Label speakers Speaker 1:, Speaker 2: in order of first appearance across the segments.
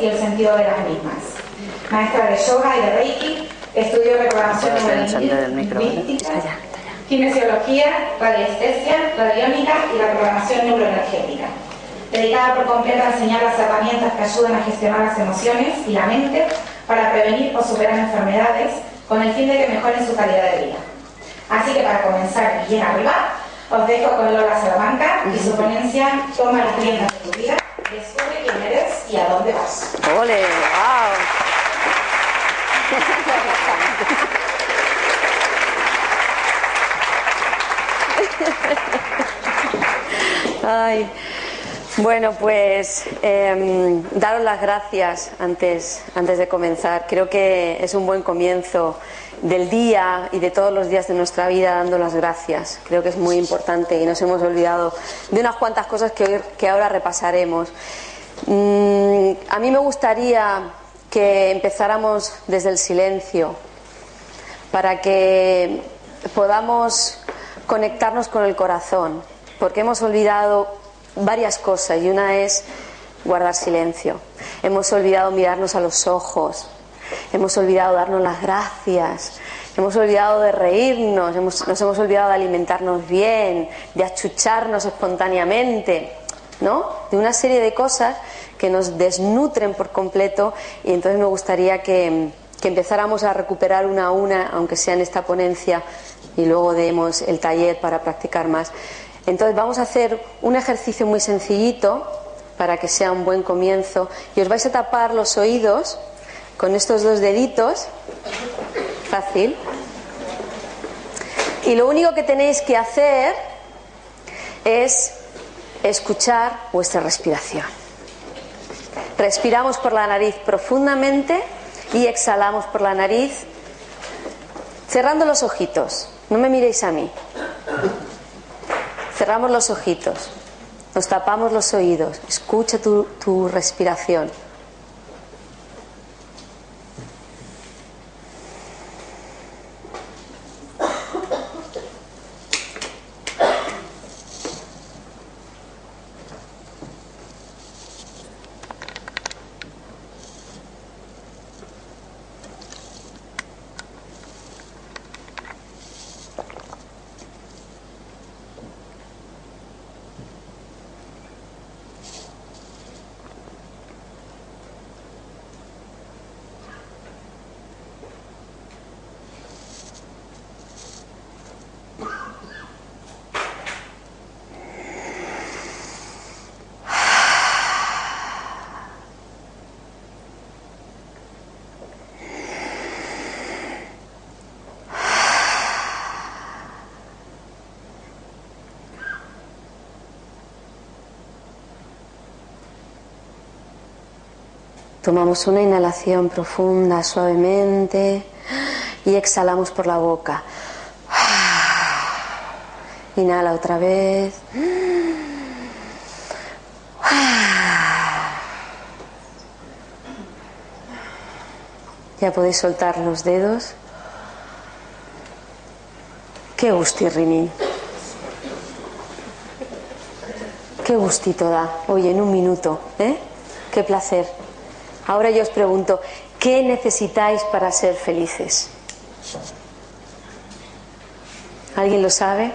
Speaker 1: y el sentido de las mismas. Maestra de yoga y de reiki, estudió reprogramación neurolingüística, kinesiología, radiestesia, radiónica y la programación neuroenergética. Dedicada por completo a enseñar las herramientas que ayudan a gestionar las emociones y la mente para prevenir o superar enfermedades con el fin de que mejoren su calidad de vida. Así que para comenzar bien arriba, os dejo con Lola Salamanca y su ponencia Toma las riendas de tu vida, descubre y a dónde vas.
Speaker 2: ¡Ole! ¡Wow! Ay, bueno, pues eh, daros las gracias antes, antes de comenzar. Creo que es un buen comienzo del día y de todos los días de nuestra vida dando las gracias. Creo que es muy importante y nos hemos olvidado de unas cuantas cosas que, hoy- que ahora repasaremos. Mm, a mí me gustaría que empezáramos desde el silencio para que podamos conectarnos con el corazón, porque hemos olvidado varias cosas y una es guardar silencio. Hemos olvidado mirarnos a los ojos, hemos olvidado darnos las gracias, hemos olvidado de reírnos, nos hemos olvidado de alimentarnos bien, de achucharnos espontáneamente, ¿no? De una serie de cosas que nos desnutren por completo y entonces me gustaría que, que empezáramos a recuperar una a una, aunque sea en esta ponencia, y luego demos el taller para practicar más. Entonces vamos a hacer un ejercicio muy sencillito para que sea un buen comienzo y os vais a tapar los oídos con estos dos deditos, fácil, y lo único que tenéis que hacer es escuchar vuestra respiración. Respiramos por la nariz profundamente y exhalamos por la nariz cerrando los ojitos. No me miréis a mí. Cerramos los ojitos. Nos tapamos los oídos. Escucha tu, tu respiración. Tomamos una inhalación profunda, suavemente, y exhalamos por la boca. Inhala otra vez. Ya podéis soltar los dedos. Qué gustirrinín. Qué gustito da. Oye, en un minuto, ¿eh? Qué placer. Ahora yo os pregunto, ¿qué necesitáis para ser felices? ¿Alguien lo sabe?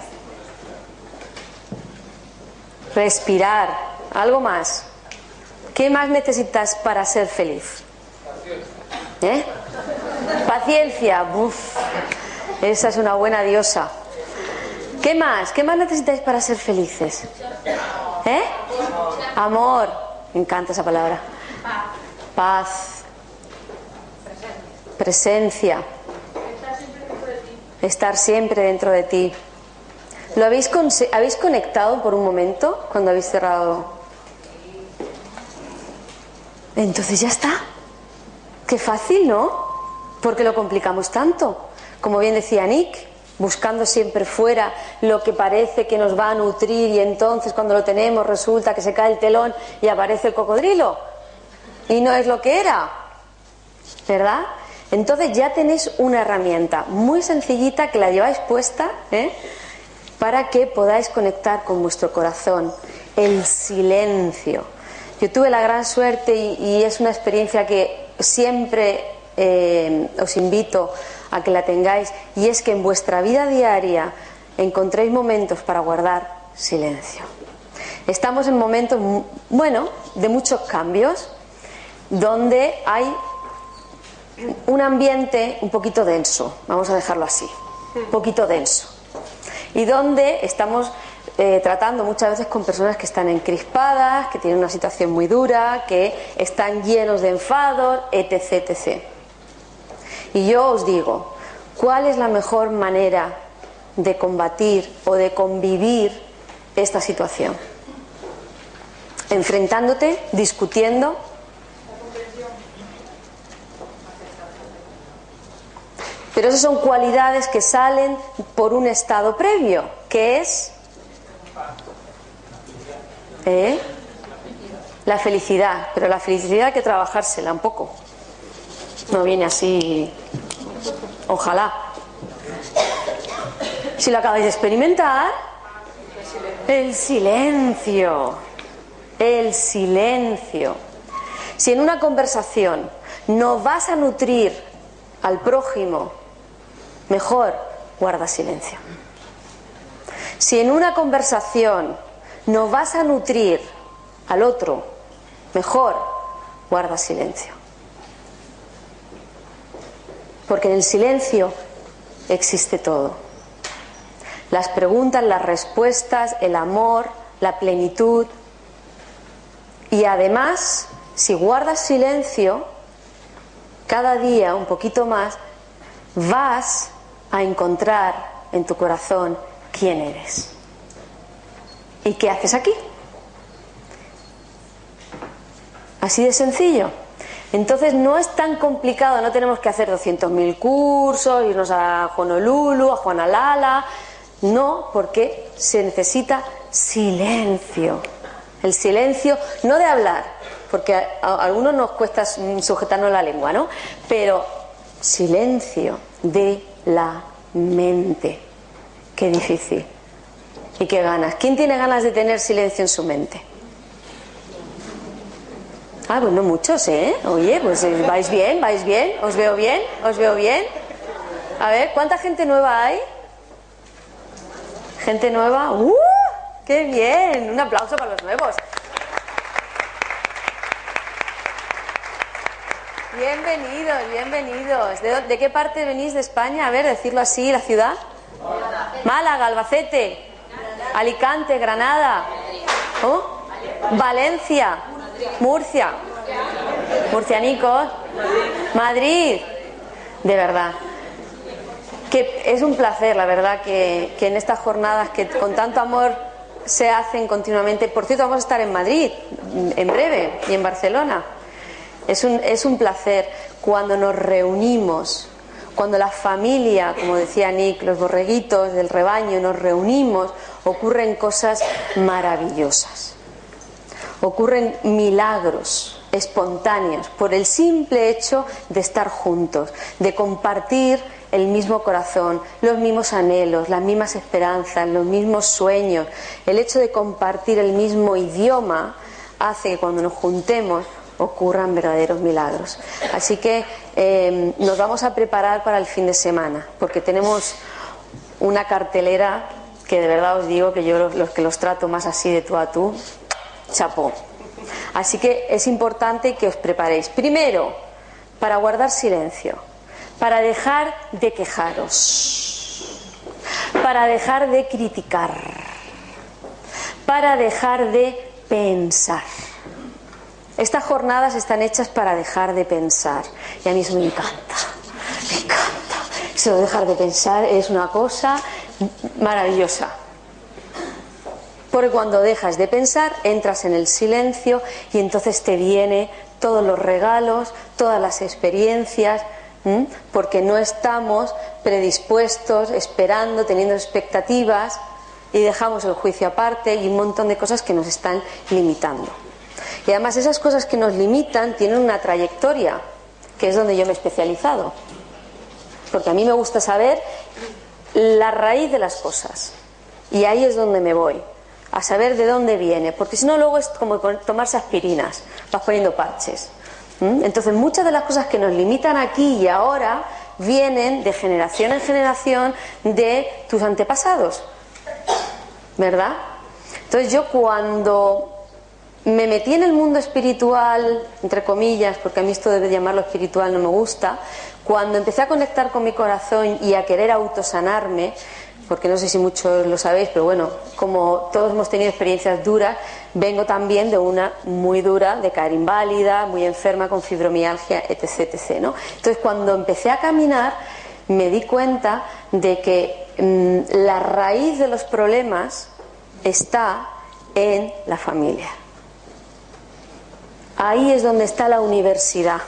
Speaker 2: Respirar. ¿Algo más? ¿Qué más necesitas para ser feliz? ¿Eh? Paciencia. Uf, esa es una buena diosa. ¿Qué más? ¿Qué más necesitáis para ser felices? ¿Eh? Amor. Me encanta esa palabra. Paz. Presencia. estar siempre dentro de ti. ¿Lo habéis, habéis conectado por un momento cuando habéis cerrado? Entonces ya está. Qué fácil, ¿no? Porque lo complicamos tanto. Como bien decía Nick, buscando siempre fuera lo que parece que nos va a nutrir y entonces cuando lo tenemos resulta que se cae el telón y aparece el cocodrilo. Y no es lo que era. ¿Verdad? Entonces ya tenéis una herramienta muy sencillita que la lleváis puesta ¿eh? para que podáis conectar con vuestro corazón. El silencio. Yo tuve la gran suerte y, es una experiencia que siempre eh, os invito a que la tengáis y es que en vuestra vida diaria encontréis momentos para guardar silencio. Estamos en momentos, bueno, de muchos cambios, donde hay un ambiente un poquito denso, vamos a dejarlo así, un poquito denso, y donde estamos eh, tratando muchas veces con personas que están encrispadas, que tienen una situación muy dura, que están llenos de enfados, etc, etc. Y yo os digo, ¿cuál es la mejor manera de combatir o de convivir esta situación? Enfrentándote, discutiendo, Pero esas son cualidades que salen por un estado previo, que es ¿eh? la felicidad. Pero la felicidad hay que trabajársela un poco. No viene así, ojalá. Si lo acabáis de experimentar, el silencio, el silencio. Si en una conversación no vas a nutrir al prójimo mejor guarda silencio. Si en una conversación no vas a nutrir al otro, mejor guarda silencio. Porque en el silencio existe todo. Las preguntas, las respuestas, el amor, la plenitud. Y además, si guardas silencio, cada día un poquito más, vas a encontrar en tu corazón quién eres. ¿Y qué haces aquí? Así de sencillo. Entonces no es tan complicado, no tenemos que hacer 200.000 cursos, irnos a Honolulu, a Juanalala, no, porque se necesita silencio. El silencio, no de hablar, porque a, algunos nos cuesta sujetarnos la lengua, ¿no? Pero silencio de la mente. Qué difícil. ¿Y qué ganas? ¿Quién tiene ganas de tener silencio en su mente? Ah, pues no muchos, ¿eh? Oye, pues eh, vais bien, vais bien, os veo bien, os veo bien. A ver, ¿cuánta gente nueva hay? ¿Gente nueva? ¡Uh! ¡Qué bien! Un aplauso para los nuevos. Bienvenidos, bienvenidos. ¿De, qué parte venís de España? A ver, decirlo así, la ciudad. Málaga, Albacete, Alicante, Granada, ¿Oh? Valencia, Murcia, Murcianicos, Madrid. De verdad. Que es un placer, la verdad, que, que en estas jornadas que con tanto amor se hacen continuamente. Por cierto, vamos a estar en Madrid en breve y en Barcelona. Es un, es un placer cuando nos reunimos, cuando la familia, como decía Nick, los borreguitos del rebaño, nos reunimos, ocurren cosas maravillosas. Ocurren milagros espontáneos por el simple hecho de estar juntos, de compartir el mismo corazón, los mismos anhelos, las mismas esperanzas, los mismos sueños. El hecho de compartir el mismo idioma hace que cuando nos juntemos ocurran verdaderos milagros. Así que em, nos vamos a preparar para el fin de semana, porque tenemos una cartelera que de verdad os digo que yo los, que los trato más así de tú a tú, chapó. Así que es importante que os preparéis. Primero, para guardar silencio, para dejar de quejaros, para dejar de criticar, para dejar de pensar. Estas jornadas están hechas para dejar de pensar. Y a mí eso me encanta. Me encanta. Eso dejar de pensar es una cosa maravillosa. Porque cuando dejas de pensar, entras en el silencio y entonces te viene todos los regalos, todas las experiencias, porque no estamos predispuestos, esperando, teniendo expectativas y dejamos el juicio aparte y un montón de cosas que nos están limitando. Y además esas cosas que nos limitan tienen una trayectoria, que es donde yo me he especializado. Porque a mí me gusta saber la raíz de las cosas. Y ahí es donde me voy a saber de dónde viene, porque si no luego es como tomarse aspirinas, vas poniendo parches. Entonces muchas de las cosas que nos limitan aquí y ahora vienen de generación en generación de tus antepasados, ¿verdad? Entonces yo cuando me metí en el mundo espiritual, entre comillas, porque a mí esto de llamarlo espiritual no me gusta, cuando empecé a conectar con mi corazón y a querer autosanarme, porque no sé si muchos lo sabéis, pero bueno, como todos hemos tenido experiencias duras, vengo también de una muy dura, de caer inválida, muy enferma, con fibromialgia, etc. etc. Entonces, cuando empecé a caminar, me di cuenta de que mm, la raíz de los problemas está en la familia. Ahí es donde está la universidad.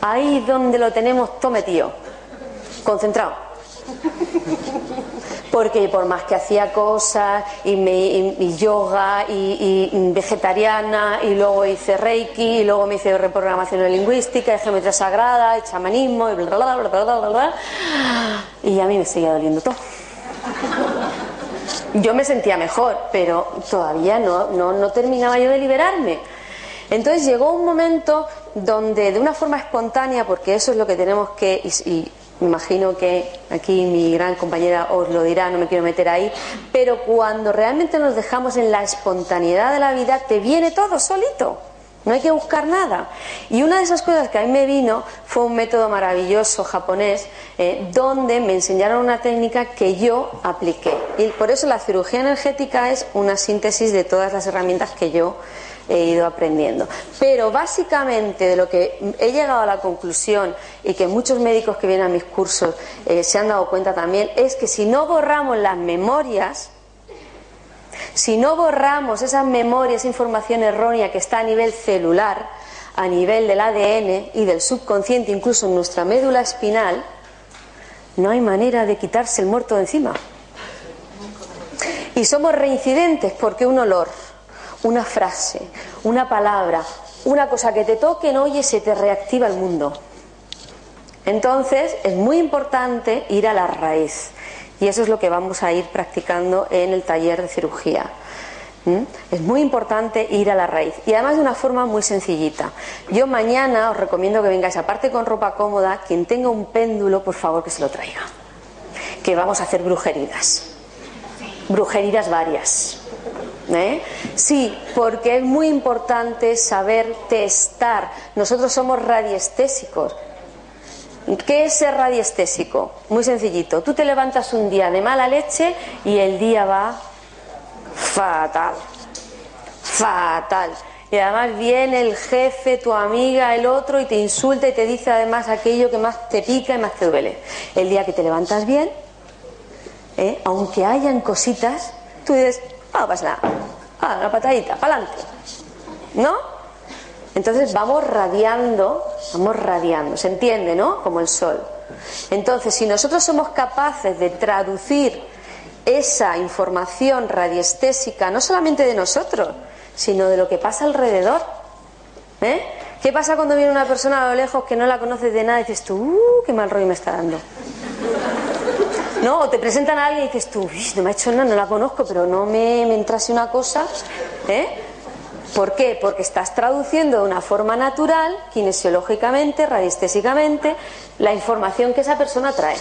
Speaker 2: Ahí es donde lo tenemos todo metido, concentrado. Porque por más que hacía cosas y, me, yoga y, vegetariana y luego hice reiki y luego me hice reprogramación lingüística y geometría sagrada y chamanismo y bla bla bla bla bla bla y a mí me seguía doliendo todo. Yo me sentía mejor pero todavía no, no, no terminaba yo de liberarme entonces llegó un momento donde de una forma espontánea porque eso es lo que tenemos que y, me imagino que aquí mi gran compañera os lo dirá, no me quiero meter ahí, pero cuando realmente nos dejamos en la espontaneidad de la vida, te viene todo solito. No hay que buscar nada. Y una de esas cosas que a mí me vino fue un método maravilloso japonés eh, donde me enseñaron una técnica que yo apliqué. Y por eso la cirugía energética es una síntesis de todas las herramientas que yo he ido aprendiendo. Pero básicamente de lo que he llegado a la conclusión y que muchos médicos que vienen a mis cursos eh, se han dado cuenta también es que si no borramos las memorias, si no borramos esas memorias, esa información errónea que está a nivel celular, a nivel del ADN y del subconsciente, incluso en nuestra médula espinal, no hay manera de quitarse el muerto de encima. Y somos reincidentes porque un olor, una frase, una palabra, una cosa que te toque en oye, se te reactiva el mundo. Entonces es muy importante ir a la raíz y eso es lo que vamos a ir practicando en el taller de cirugía. ¿Mm? Es muy importante ir a la raíz y además de una forma muy sencillita. Yo mañana os recomiendo que vengáis, aparte con ropa cómoda, quien tenga un péndulo, por favor que se lo traiga. Que vamos a hacer brujeridas. Brujeridas varias. ¿Eh? Sí, porque es muy importante saber testar. Nosotros somos radiestésicos. ¿Qué es ser radiestésico? Muy sencillito. Tú te levantas un día de mala leche y el día va fatal. Fatal. Y además viene el jefe, tu amiga, el otro y te insulta y te dice además aquello que más te pica y más te duele. El día que te levantas bien, ¿eh? aunque hayan cositas, tú dices, no pasa nada. Ah, una patadita, para adelante. ¿No? Entonces vamos radiando, vamos radiando, se entiende, ¿no? Como el sol. Entonces, si nosotros somos capaces de traducir esa información radiestésica, no solamente de nosotros, sino de lo que pasa alrededor, ¿eh? ¿Qué pasa cuando viene una persona a lo lejos que no la conoces de nada y dices tú, uh, qué mal rollo me está dando? ¿No? O te presentan a alguien y dices tú, no me ha hecho nada, no la conozco, pero no me, me entrase una cosa, ¿eh? ¿Por qué? Porque estás traduciendo de una forma natural, kinesiológicamente, radiestésicamente, la información que esa persona trae.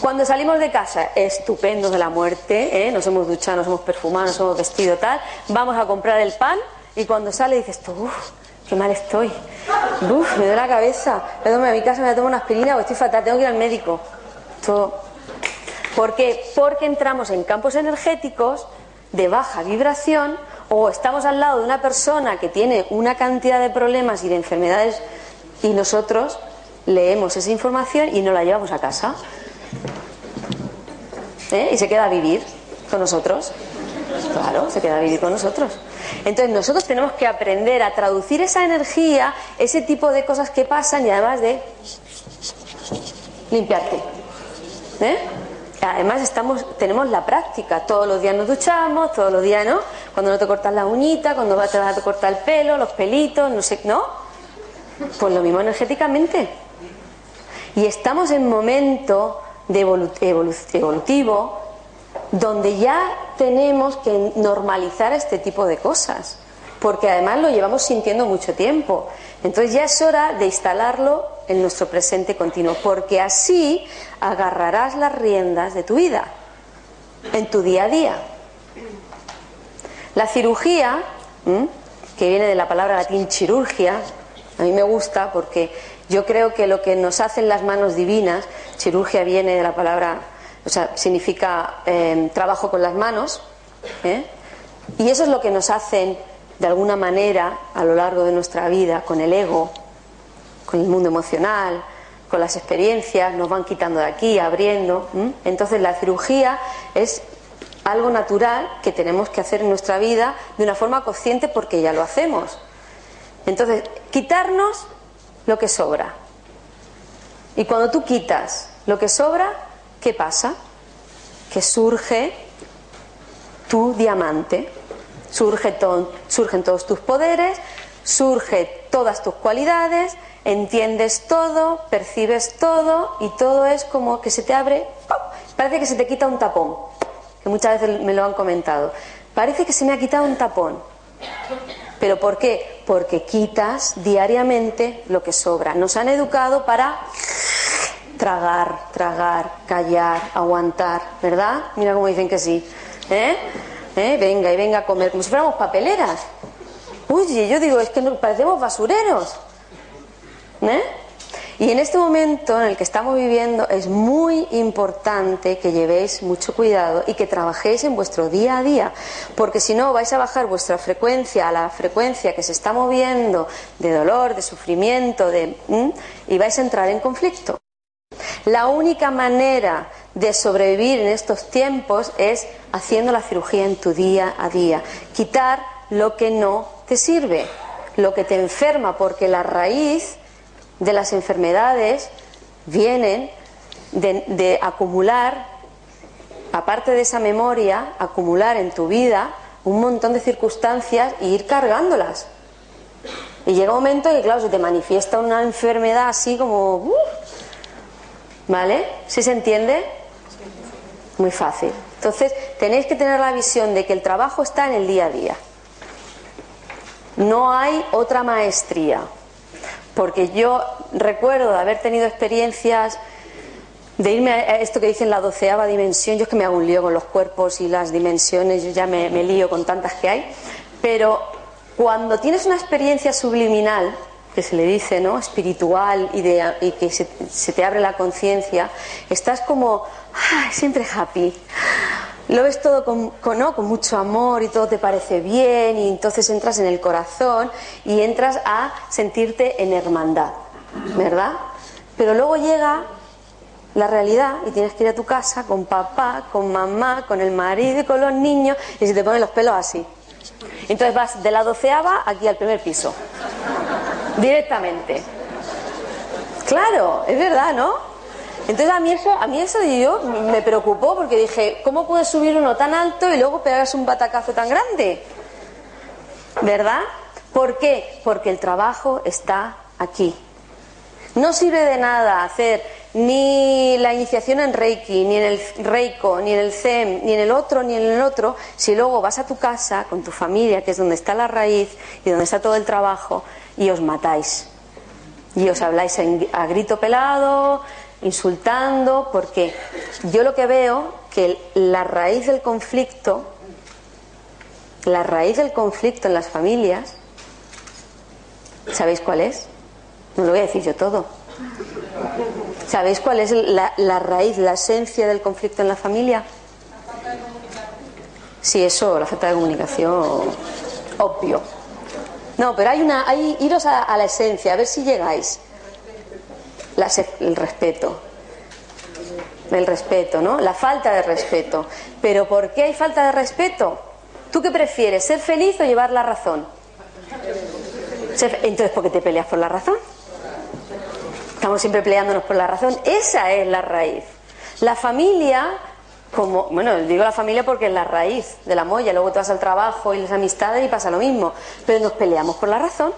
Speaker 2: Cuando salimos de casa, estupendo de la muerte, ¿eh? nos hemos duchado, nos hemos perfumado, nos hemos vestido tal, vamos a comprar el pan y cuando sale dices tú, uff, qué mal estoy, uff, me duele la cabeza, me a mi casa, me tomo una aspirina o estoy fatal, tengo que ir al médico. Todo ¿Por qué? Porque entramos en campos energéticos de baja vibración o estamos al lado de una persona que tiene una cantidad de problemas y de enfermedades y nosotros leemos esa información y no la llevamos a casa. ¿Eh? Y se queda a vivir con nosotros. Claro, se queda a vivir con nosotros. Entonces nosotros tenemos que aprender a traducir esa energía, ese tipo de cosas que pasan y además de limpiarte. ¿Eh? Además estamos, tenemos la práctica, todos los días nos duchamos, todos los días, ¿no? Cuando no te cortas la uñita, cuando te vas a cortar el pelo, los pelitos, no sé, ¿no? Pues lo mismo energéticamente. Y estamos en momento de evolutivo donde ya tenemos que normalizar este tipo de cosas, porque además lo llevamos sintiendo mucho tiempo. Entonces ya es hora de instalarlo en nuestro presente continuo, porque así agarrarás las riendas de tu vida, en tu día a día. La cirugía, que viene de la palabra latín chirurgia, a mí me gusta porque yo creo que lo que nos hacen las manos divinas, chirurgia viene de la palabra o sea, significa em, trabajo con las manos, ¿eh? y eso es lo que nos hacen de alguna manera a lo largo de nuestra vida con el ego, con el mundo emocional, con las experiencias, nos van quitando de aquí, abriendo. Entonces la cirugía es algo natural que tenemos que hacer en nuestra vida de una forma consciente porque ya lo hacemos. Entonces, quitarnos lo que sobra. Y cuando tú quitas lo que sobra, ¿qué pasa? Que surge tu diamante, surge surgen todos tus poderes, surge todas tus cualidades, entiendes todo, percibes todo y todo es como que se te abre, parece que se te quita un tapón, que muchas veces me lo han comentado. Parece que se me ha quitado un tapón. ¿Pero por qué? Porque quitas diariamente lo que sobra. Nos han educado para tragar, tragar, callar, aguantar, ¿verdad? Mira cómo dicen que sí. ¿Eh? ¿Eh? Venga y venga a comer, como si fuéramos papeleras. Oye, yo digo, es que nos parecemos basureros. ¿Eh? Y en este momento en el que estamos viviendo es muy importante que llevéis mucho cuidado y que trabajéis en vuestro día a día, porque si no vais a bajar vuestra frecuencia a la frecuencia que se está moviendo de dolor, de sufrimiento, de, y vais a entrar en conflicto. La única manera de sobrevivir en estos tiempos es haciendo la cirugía en tu día a día, quitar lo que no te sirve, lo que te enferma, porque la raíz de las enfermedades vienen de, acumular, aparte de esa memoria, acumular en tu vida un montón de circunstancias e ir cargándolas. Y llega un momento que, claro, se te manifiesta una enfermedad así como... ¿Vale? ¿Sí se entiende? Muy fácil. Entonces, tenéis que tener la visión de que el trabajo está en el día a día. No hay otra maestría. Porque yo recuerdo haber tenido experiencias de irme a esto que dicen la doceava dimensión. Yo es que me hago un lío con los cuerpos y las dimensiones, yo ya me, me lío con tantas que hay. Pero cuando tienes una experiencia subliminal, que se le dice, ¿no? Espiritual y, de, y que se, te abre la conciencia, estás como siempre happy. Lo ves todo con, con, mucho amor y todo te parece bien y entonces entras en el corazón y entras a sentirte en hermandad, ¿verdad? Pero luego llega la realidad y tienes que ir a tu casa con papá, con mamá, con el marido y con los niños y se te ponen los pelos así. Entonces vas de la doceava aquí al primer piso directamente. Claro, es verdad, ¿no? Entonces a mí eso, a mí eso yo me preocupó porque dije, ¿cómo puede subir uno tan alto y luego pegarse un batacazo tan grande? ¿Verdad? ¿Por qué? Porque el trabajo está aquí. No sirve de nada hacer ni la iniciación en Reiki, ni en el Reiko, ni en el Zen, ni en el otro, ni en el otro, si luego vas a tu casa con tu familia, que es donde está la raíz y donde está todo el trabajo, y os matáis. Y os habláis a grito pelado, insultando, porque yo lo que veo que la raíz del conflicto, la raíz del conflicto en las familias, ¿sabéis cuál es? No lo voy a decir yo todo. ¿Sabéis cuál es la, la raíz, la esencia del conflicto en la familia? Sí, eso, la falta de comunicación, obvio. No, pero hay una, hay, iros a, la esencia, a ver si llegáis. El respeto. El respeto, ¿no? La falta de respeto. Pero ¿por qué hay falta de respeto? ¿Tú qué prefieres, ser feliz o llevar la razón? Entonces, ¿por qué te peleas por la razón? Estamos siempre peleándonos por la razón. Esa es la raíz. La familia, como, bueno, digo la familia porque es la raíz de la molla, luego te vas al trabajo y las amistades y pasa lo mismo. Pero nos peleamos por la razón.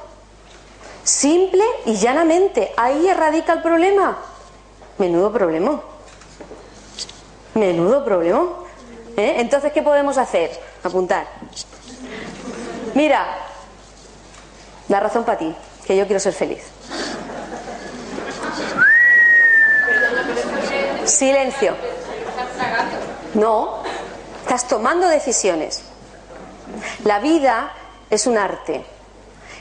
Speaker 2: Simple y llanamente. Ahí radica el problema. Menudo problema. Menudo problema. ¿Eh? Entonces, ¿qué podemos hacer? Apuntar. Mira, la razón para ti, que yo quiero ser feliz. Silencio. No, estás tomando decisiones. La vida es un arte.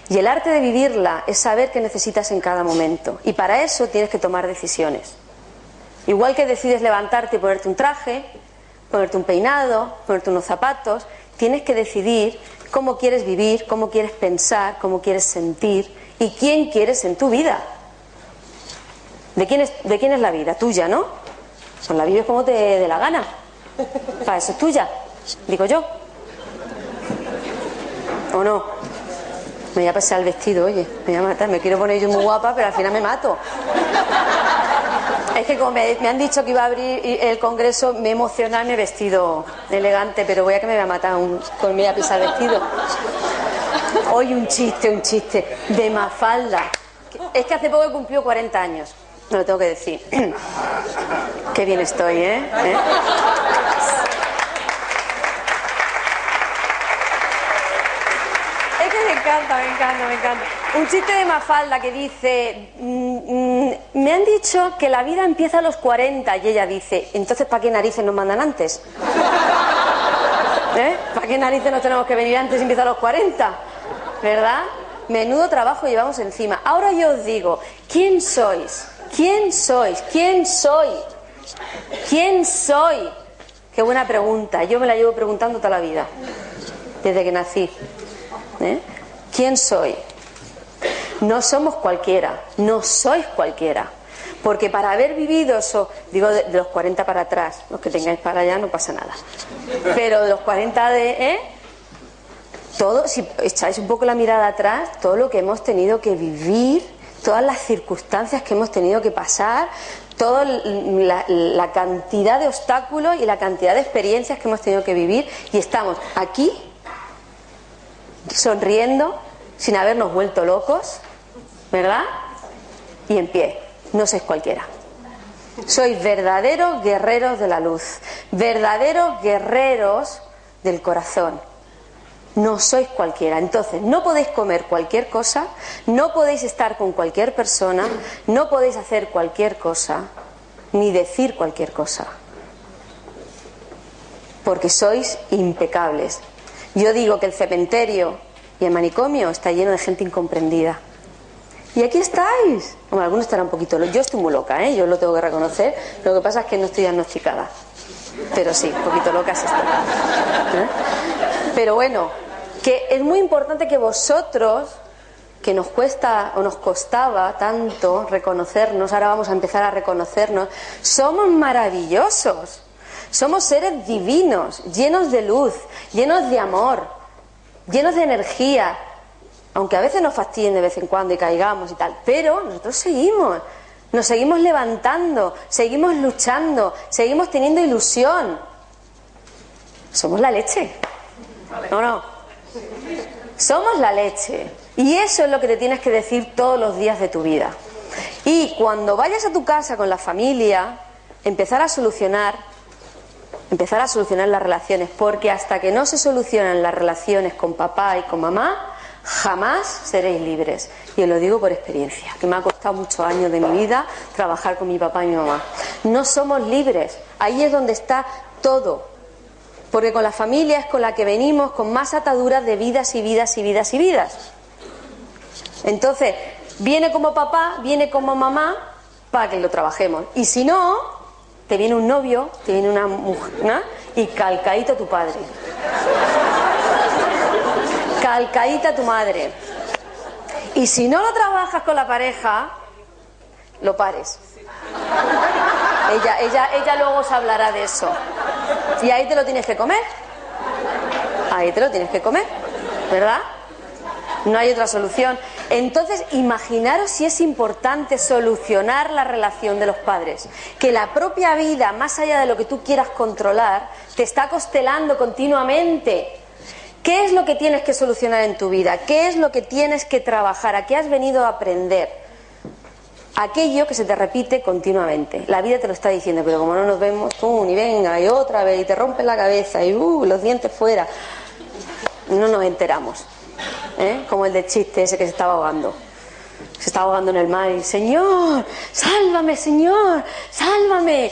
Speaker 2: Y el arte de vivirla es saber qué necesitas en cada momento. Y para eso tienes que tomar decisiones. Igual que decides levantarte y ponerte un traje, ponerte un peinado, ponerte unos zapatos, tienes que decidir cómo quieres vivir, cómo quieres pensar, cómo quieres sentir y quién quieres en tu vida. ¿De quién es, la vida? Tuya, ¿no? Pues la vives como te dé la gana. Para eso es tuya, digo yo. ¿O no? Me voy a pasar el vestido, oye, me voy a matar, me quiero poner yo muy guapa, pero al final me mato. Es que como me, han dicho que iba a abrir el congreso, me emociona mi vestido elegante, pero voy a que me voy a matar un, con voy a pisar vestido. Hoy un chiste, un chiste de Mafalda. Es que hace poco cumplió 40 años. No lo tengo que decir. Qué bien estoy, ¿eh? ¿eh? Es que me encanta, me encanta, me encanta. Un chiste de Mafalda que dice, mm, mm, me han dicho que la vida empieza a los 40 y ella dice, entonces ¿para qué narices nos mandan antes? ¿Eh? ¿Para qué narices nos tenemos que venir antes y empieza a los 40? ¿Verdad? Menudo trabajo llevamos encima. Ahora yo os digo, ¿quién sois? ¿Quién sois? ¿Quién soy? ¿Quién soy? Qué buena pregunta. Yo me la llevo preguntando toda la vida, desde que nací. ¿Eh? ¿Quién soy? No somos cualquiera, no sois cualquiera. Porque para haber vivido eso, digo de, los 40 para atrás, los que tengáis para allá no pasa nada. Pero de los 40 de... ¿eh? Todo, si echáis un poco la mirada atrás, todo lo que hemos tenido que vivir, todas las circunstancias que hemos tenido que pasar, toda la, cantidad de obstáculos y la cantidad de experiencias que hemos tenido que vivir y estamos aquí sonriendo sin habernos vuelto locos, ¿verdad? Y en pie, no sois cualquiera. Sois verdaderos guerreros de la luz, verdaderos guerreros del corazón no sois cualquiera. Entonces, no podéis comer cualquier cosa, no podéis estar con cualquier persona, no podéis hacer cualquier cosa, ni decir cualquier cosa. Porque sois impecables. Yo digo que el cementerio y el manicomio está lleno de gente incomprendida. Y aquí estáis. Bueno, algunos estarán un poquito Yo estoy muy loca, ¿eh? yo lo tengo que reconocer. Lo que pasa es que no estoy diagnosticada. Pero sí, un poquito loca sí estoy. ¿Eh? Pero bueno, que es muy importante que vosotros, que nos cuesta o nos costaba tanto reconocernos, ahora vamos a empezar a reconocernos, somos maravillosos, somos seres divinos, llenos de luz, llenos de amor, llenos de energía, aunque a veces nos fastidien de vez en cuando y caigamos y tal, pero nosotros seguimos, nos seguimos levantando, seguimos luchando, seguimos teniendo ilusión. Somos la leche. ¿No, no? Somos la leche. Y eso es lo que te tienes que decir todos los días de tu vida. Y cuando vayas a tu casa con la familia, empezar a solucionar, empezar a solucionar las relaciones, porque hasta que no se solucionan las relaciones con papá y con mamá, jamás seréis libres. Y os lo digo por experiencia, que me ha costado muchos años de mi vida trabajar con mi papá y mi mamá. No somos libres. Ahí es donde está todo porque con la familia es con la que venimos con más ataduras de vidas y vidas y vidas y vidas. Entonces, viene como papá, viene como mamá, para que lo trabajemos. Y si no, te viene un novio, te viene una mujer, y calcaíta tu padre. Calcaíta tu madre. Y si no lo trabajas con la pareja, lo pares. Ella, ella, ella luego os hablará de eso. Y ahí te lo tienes que comer. Ahí te lo tienes que comer, ¿verdad? No hay otra solución. Entonces, imaginaros si es importante solucionar la relación de los padres. Que la propia vida, más allá de lo que tú quieras controlar, te está costelando continuamente. ¿Qué es lo que tienes que solucionar en tu vida? ¿Qué es lo que tienes que trabajar? ¿A qué has venido a aprender? Aquello que se te repite continuamente. La vida te lo está diciendo, pero como no nos vemos, tú, y venga, y otra vez, y te rompe la cabeza, y uh, los dientes fuera, no nos enteramos. ¿Eh? como el de chiste ese que se estaba ahogando. Se estaba ahogando en el mar y, Señor, sálvame, Señor, sálvame.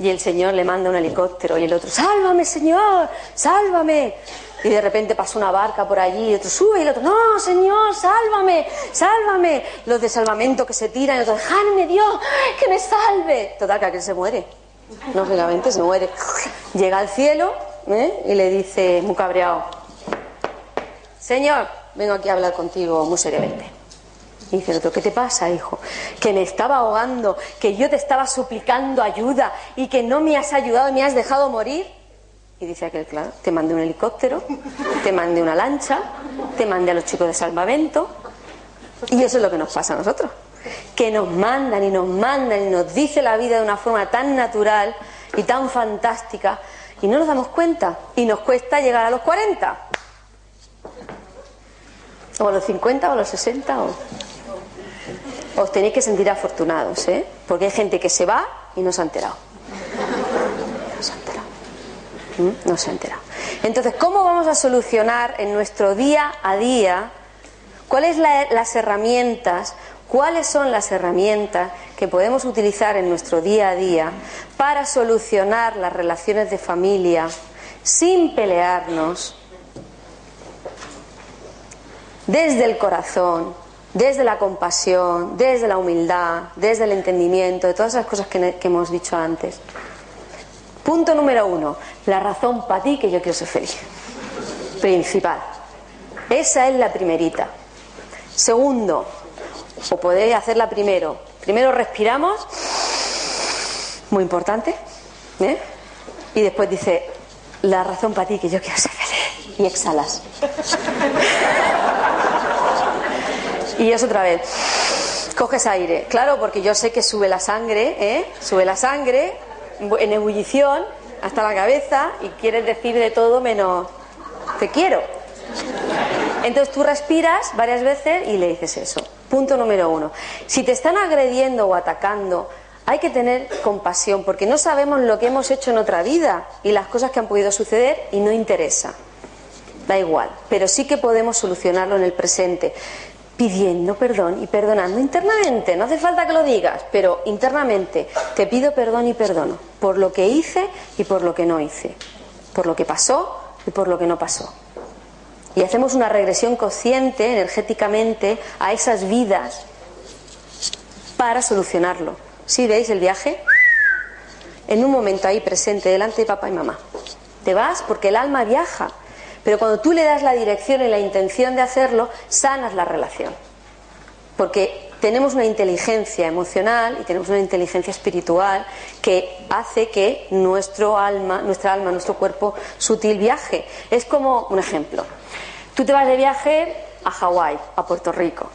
Speaker 2: Y el Señor le manda un helicóptero y el otro, sálvame, Señor, sálvame. Y de repente pasa una barca por allí y otro sube y el otro, no, Señor, sálvame, sálvame. Los de salvamento que se tiran y otro, dejadme Dios, que me salve. Total, que aquel se muere. Lógicamente se muere. Llega al cielo ¿eh? y le dice, muy cabreado, Señor, vengo aquí a hablar contigo muy seriamente. Y dice el otro, ¿qué te pasa, hijo? Que me estaba ahogando, que yo te estaba suplicando ayuda y que no me has ayudado y me has dejado morir. Y dice aquel, claro, te mandé un helicóptero, te mandé una lancha, te mandé a los chicos de salvamento. Y eso es lo que nos pasa a nosotros. Que nos mandan y nos mandan y nos dice la vida de una forma tan natural y tan fantástica y no nos damos cuenta. Y nos cuesta llegar a los 40. O a los 50 o a los 60 o... Os tenéis que sentir afortunados, ¿eh? Porque hay gente que se va y no se ha enterado. No se ha enterado. ¿Mm? No se ha enterado. Entonces, ¿cómo vamos a solucionar en nuestro día a día? ¿Cuáles son las herramientas? ¿Cuáles son las herramientas que podemos utilizar en nuestro día a día para solucionar las relaciones de familia sin pelearnos, desde el corazón, desde la compasión, desde la humildad, desde el entendimiento, de todas esas cosas que, hemos dicho antes. Punto número uno, la razón para ti que yo quiero ser feliz. Principal. Esa es la primerita. Segundo, o podéis hacerla primero. Primero respiramos, muy importante, ¿eh? y después dice, la razón para ti que yo quiero ser feliz. Y exhalas. Y es otra vez. Coges aire. Claro, porque yo sé que sube la sangre, ¿eh? Sube la sangre en ebullición hasta la cabeza y quieres decir de todo menos te quiero. Entonces tú respiras varias veces y le dices eso. Punto número uno. Si te están agrediendo o atacando, hay que tener compasión porque no sabemos lo que hemos hecho en otra vida y las cosas que han podido suceder y no interesa. Da igual, pero sí que podemos solucionarlo en el presente pidiendo perdón y perdonando internamente. No hace falta que lo digas, pero internamente te pido perdón y perdono por lo que hice y por lo que no hice, por lo que pasó y por lo que no pasó. Y hacemos una regresión consciente, energéticamente, a esas vidas para solucionarlo. ¿Sí veis el viaje? En un momento ahí presente, delante de papá y mamá. Te vas porque el alma viaja pero cuando tú le das la dirección y la intención de hacerlo, sanas la relación. Porque tenemos una inteligencia emocional y tenemos una inteligencia espiritual que hace que nuestro alma, nuestra alma, nuestro cuerpo sutil viaje. Es como un ejemplo. Tú te vas de viaje a Hawái, a Puerto Rico,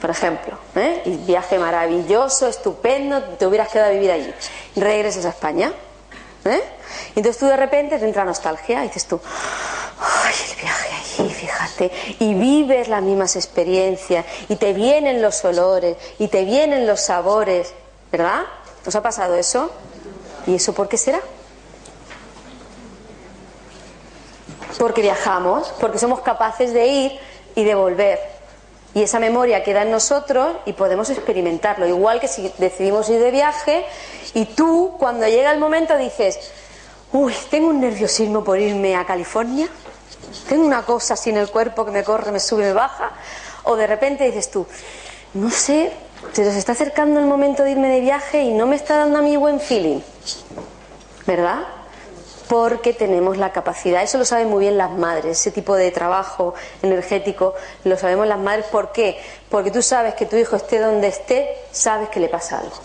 Speaker 2: por ejemplo, ¿eh? y viaje maravilloso, estupendo, te hubieras quedado a vivir allí. Regresas a España, ¿eh? y entonces tú de repente te entra nostalgia y dices tú, el viaje allí, fíjate, y vives las mismas experiencias, y te vienen los olores, y te vienen los sabores, ¿verdad? ¿Nos ha pasado eso? ¿Y eso por qué será? Porque viajamos, porque somos capaces de ir y de volver. Y esa memoria queda en nosotros y podemos experimentarlo. Igual que si decidimos ir de viaje y tú, cuando llega el momento, dices, uy, tengo un nerviosismo por irme a California tengo una cosa así en el cuerpo que me corre, me sube, me baja, o de repente dices tú, no sé, se nos está acercando el momento de irme de viaje y no me está dando a mí buen feeling, ¿verdad? Porque tenemos la capacidad, eso lo saben muy bien las madres, ese tipo de trabajo energético lo sabemos las madres, ¿por qué? Porque tú sabes que tu hijo esté donde esté, sabes que le pasa algo.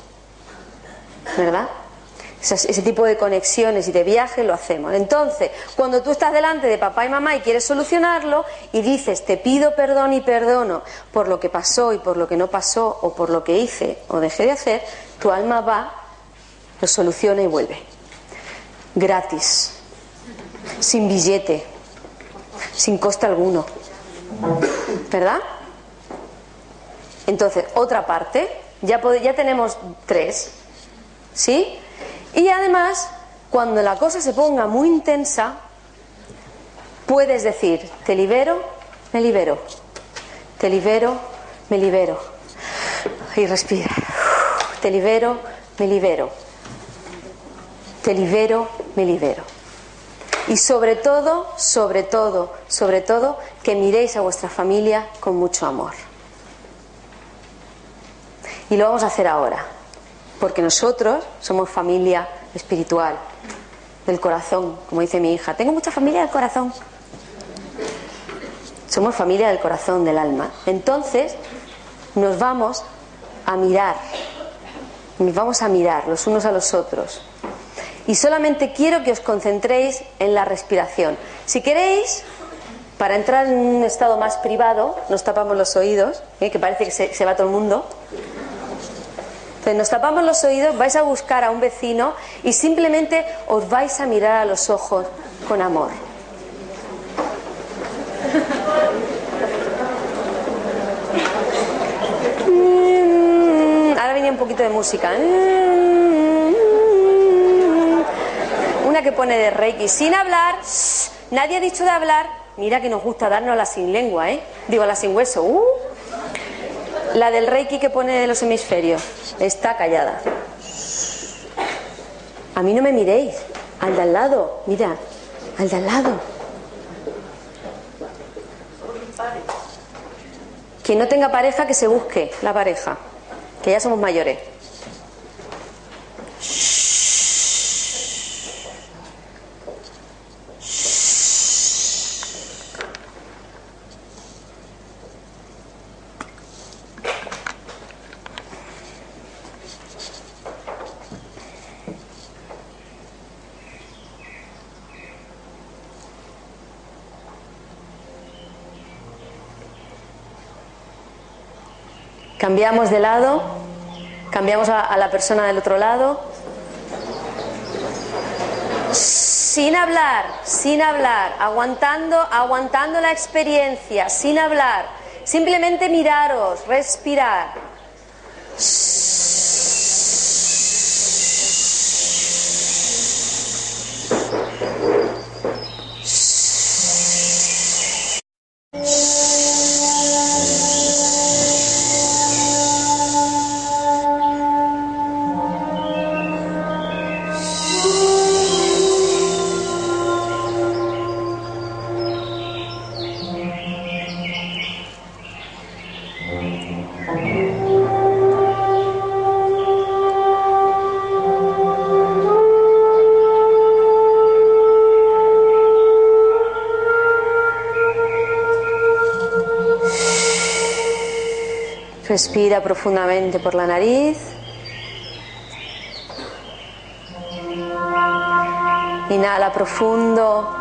Speaker 2: ¿Verdad? Ese tipo de conexiones y de viajes lo hacemos. Entonces, cuando tú estás delante de papá y mamá y quieres solucionarlo y dices, te pido perdón y perdono por lo que pasó y por lo que no pasó o por lo que hice o dejé de hacer, tu alma va, lo soluciona y vuelve. Gratis, sin billete, sin coste alguno. ¿Verdad? Entonces, otra parte, ya, ya tenemos tres. ¿Sí? Y además, cuando la cosa se ponga muy intensa, puedes decir, te libero, me libero, te libero, me libero. Y respira. Te libero, me libero. Te libero, me libero. Y sobre todo, sobre todo, sobre todo, que miréis a vuestra familia con mucho amor. Y lo vamos a hacer ahora porque nosotros somos familia espiritual, del corazón, como dice mi hija. Tengo mucha familia del corazón. Somos familia del corazón, del alma. Entonces, nos vamos a mirar, nos vamos a mirar los unos a los otros. Y solamente quiero que os concentréis en la respiración. Si queréis, para entrar en un estado más privado, nos tapamos los oídos, ¿eh? que parece que se va todo el mundo. Entonces nos tapamos los oídos, vais a buscar a un vecino y simplemente os vais a mirar a los ojos con amor. Ahora viene un poquito de música. Una que pone de Reiki. Sin hablar, nadie ha dicho de hablar. Mira que nos gusta darnos la sin lengua, ¿eh? Digo, la sin hueso. Uh. La del Reiki que pone de los hemisferios está callada. A mí no me miréis, al de al lado, mira, al de al lado. Quien no tenga pareja, que se busque la pareja, que ya somos mayores. Cambiamos de lado, cambiamos a, la persona del otro lado. Sin hablar, sin hablar, aguantando, aguantando la experiencia, sin hablar. Simplemente miraros, respirar. Respira profundamente por la nariz. Inhala profundo.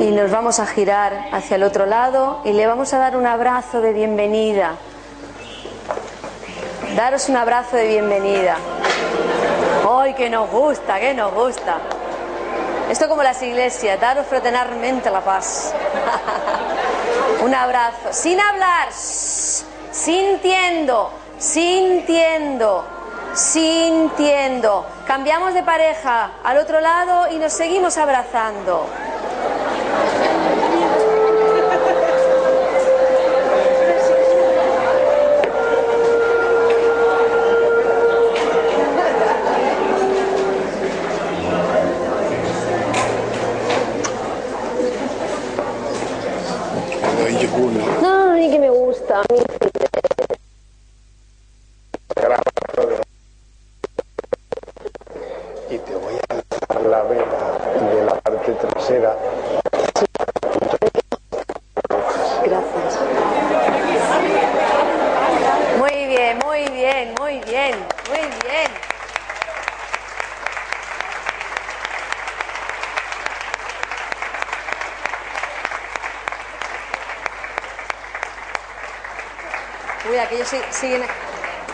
Speaker 2: Y nos vamos a girar hacia el otro lado y le vamos a dar un abrazo de bienvenida. Daros un abrazo de bienvenida. ¡Ay, que nos gusta, que nos gusta! Esto como las iglesias, daros fraternalmente la paz. Un abrazo, sin hablar, sintiendo, sintiendo, sintiendo. Cambiamos de pareja al otro lado y nos seguimos abrazando.
Speaker 3: y te voy a dar la vena de la parte trasera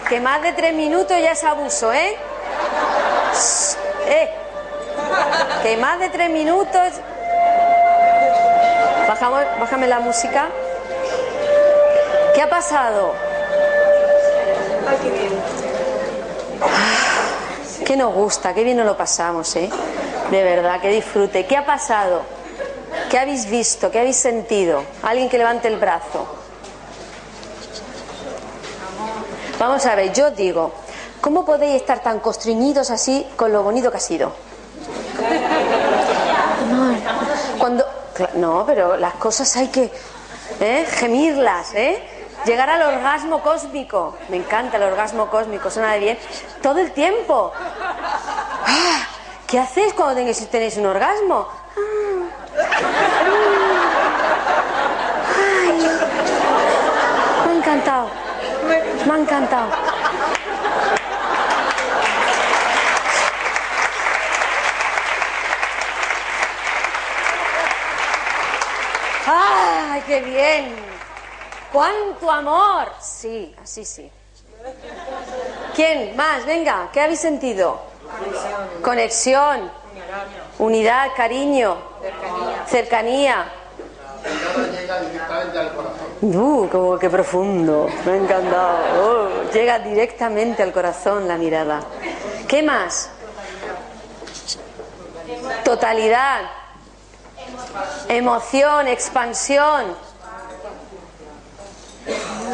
Speaker 2: que más de tres minutos ya es abuso, ¿eh? ¿Eh? Que más de tres minutos. Bajamos, bájame la música. ¿Qué ha pasado? Ay, qué bien. Ah, qué nos gusta, qué bien nos lo pasamos, ¿eh? De verdad, que disfrute. ¿Qué ha pasado? ¿Qué habéis visto? ¿Qué habéis sentido? Alguien que levante el brazo. Vamos a ver, yo digo, ¿cómo podéis estar tan constreñidos así con lo bonito que ha sido? Cuando, no, pero las cosas hay que ¿eh? gemirlas, ¿eh? Llegar al orgasmo cósmico. Me encanta el orgasmo cósmico, suena de bien. Todo el tiempo. Ah, ¿Qué hacéis cuando tenéis, un orgasmo? Ay, me ha encantado. Me ha encantado. ¡Ay, qué bien! ¡Cuánto amor! Sí, así sí. ¿Quién más? Venga, ¿qué habéis sentido? Conexión. Unidad, cariño. Cercanía. Uh, como que profundo. Me ha encantado. Oh, llega directamente al corazón la mirada. ¿Qué más? Totalidad. Emoción, expansión.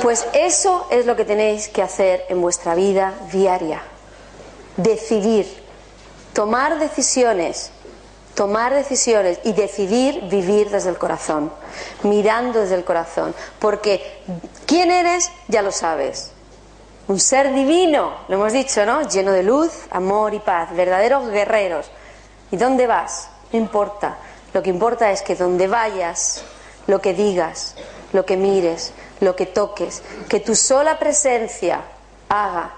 Speaker 2: Pues eso es lo que tenéis que hacer en vuestra vida diaria. Decidir, tomar decisiones, tomar decisiones y decidir vivir desde el corazón, mirando desde el corazón. Porque quién eres ya lo sabes. Un ser divino, lo hemos dicho, ¿no? Lleno de luz, amor y paz, verdaderos guerreros. ¿Y dónde vas? No importa. Lo que importa es que donde vayas, lo que digas, lo que mires, lo que toques, que tu sola presencia haga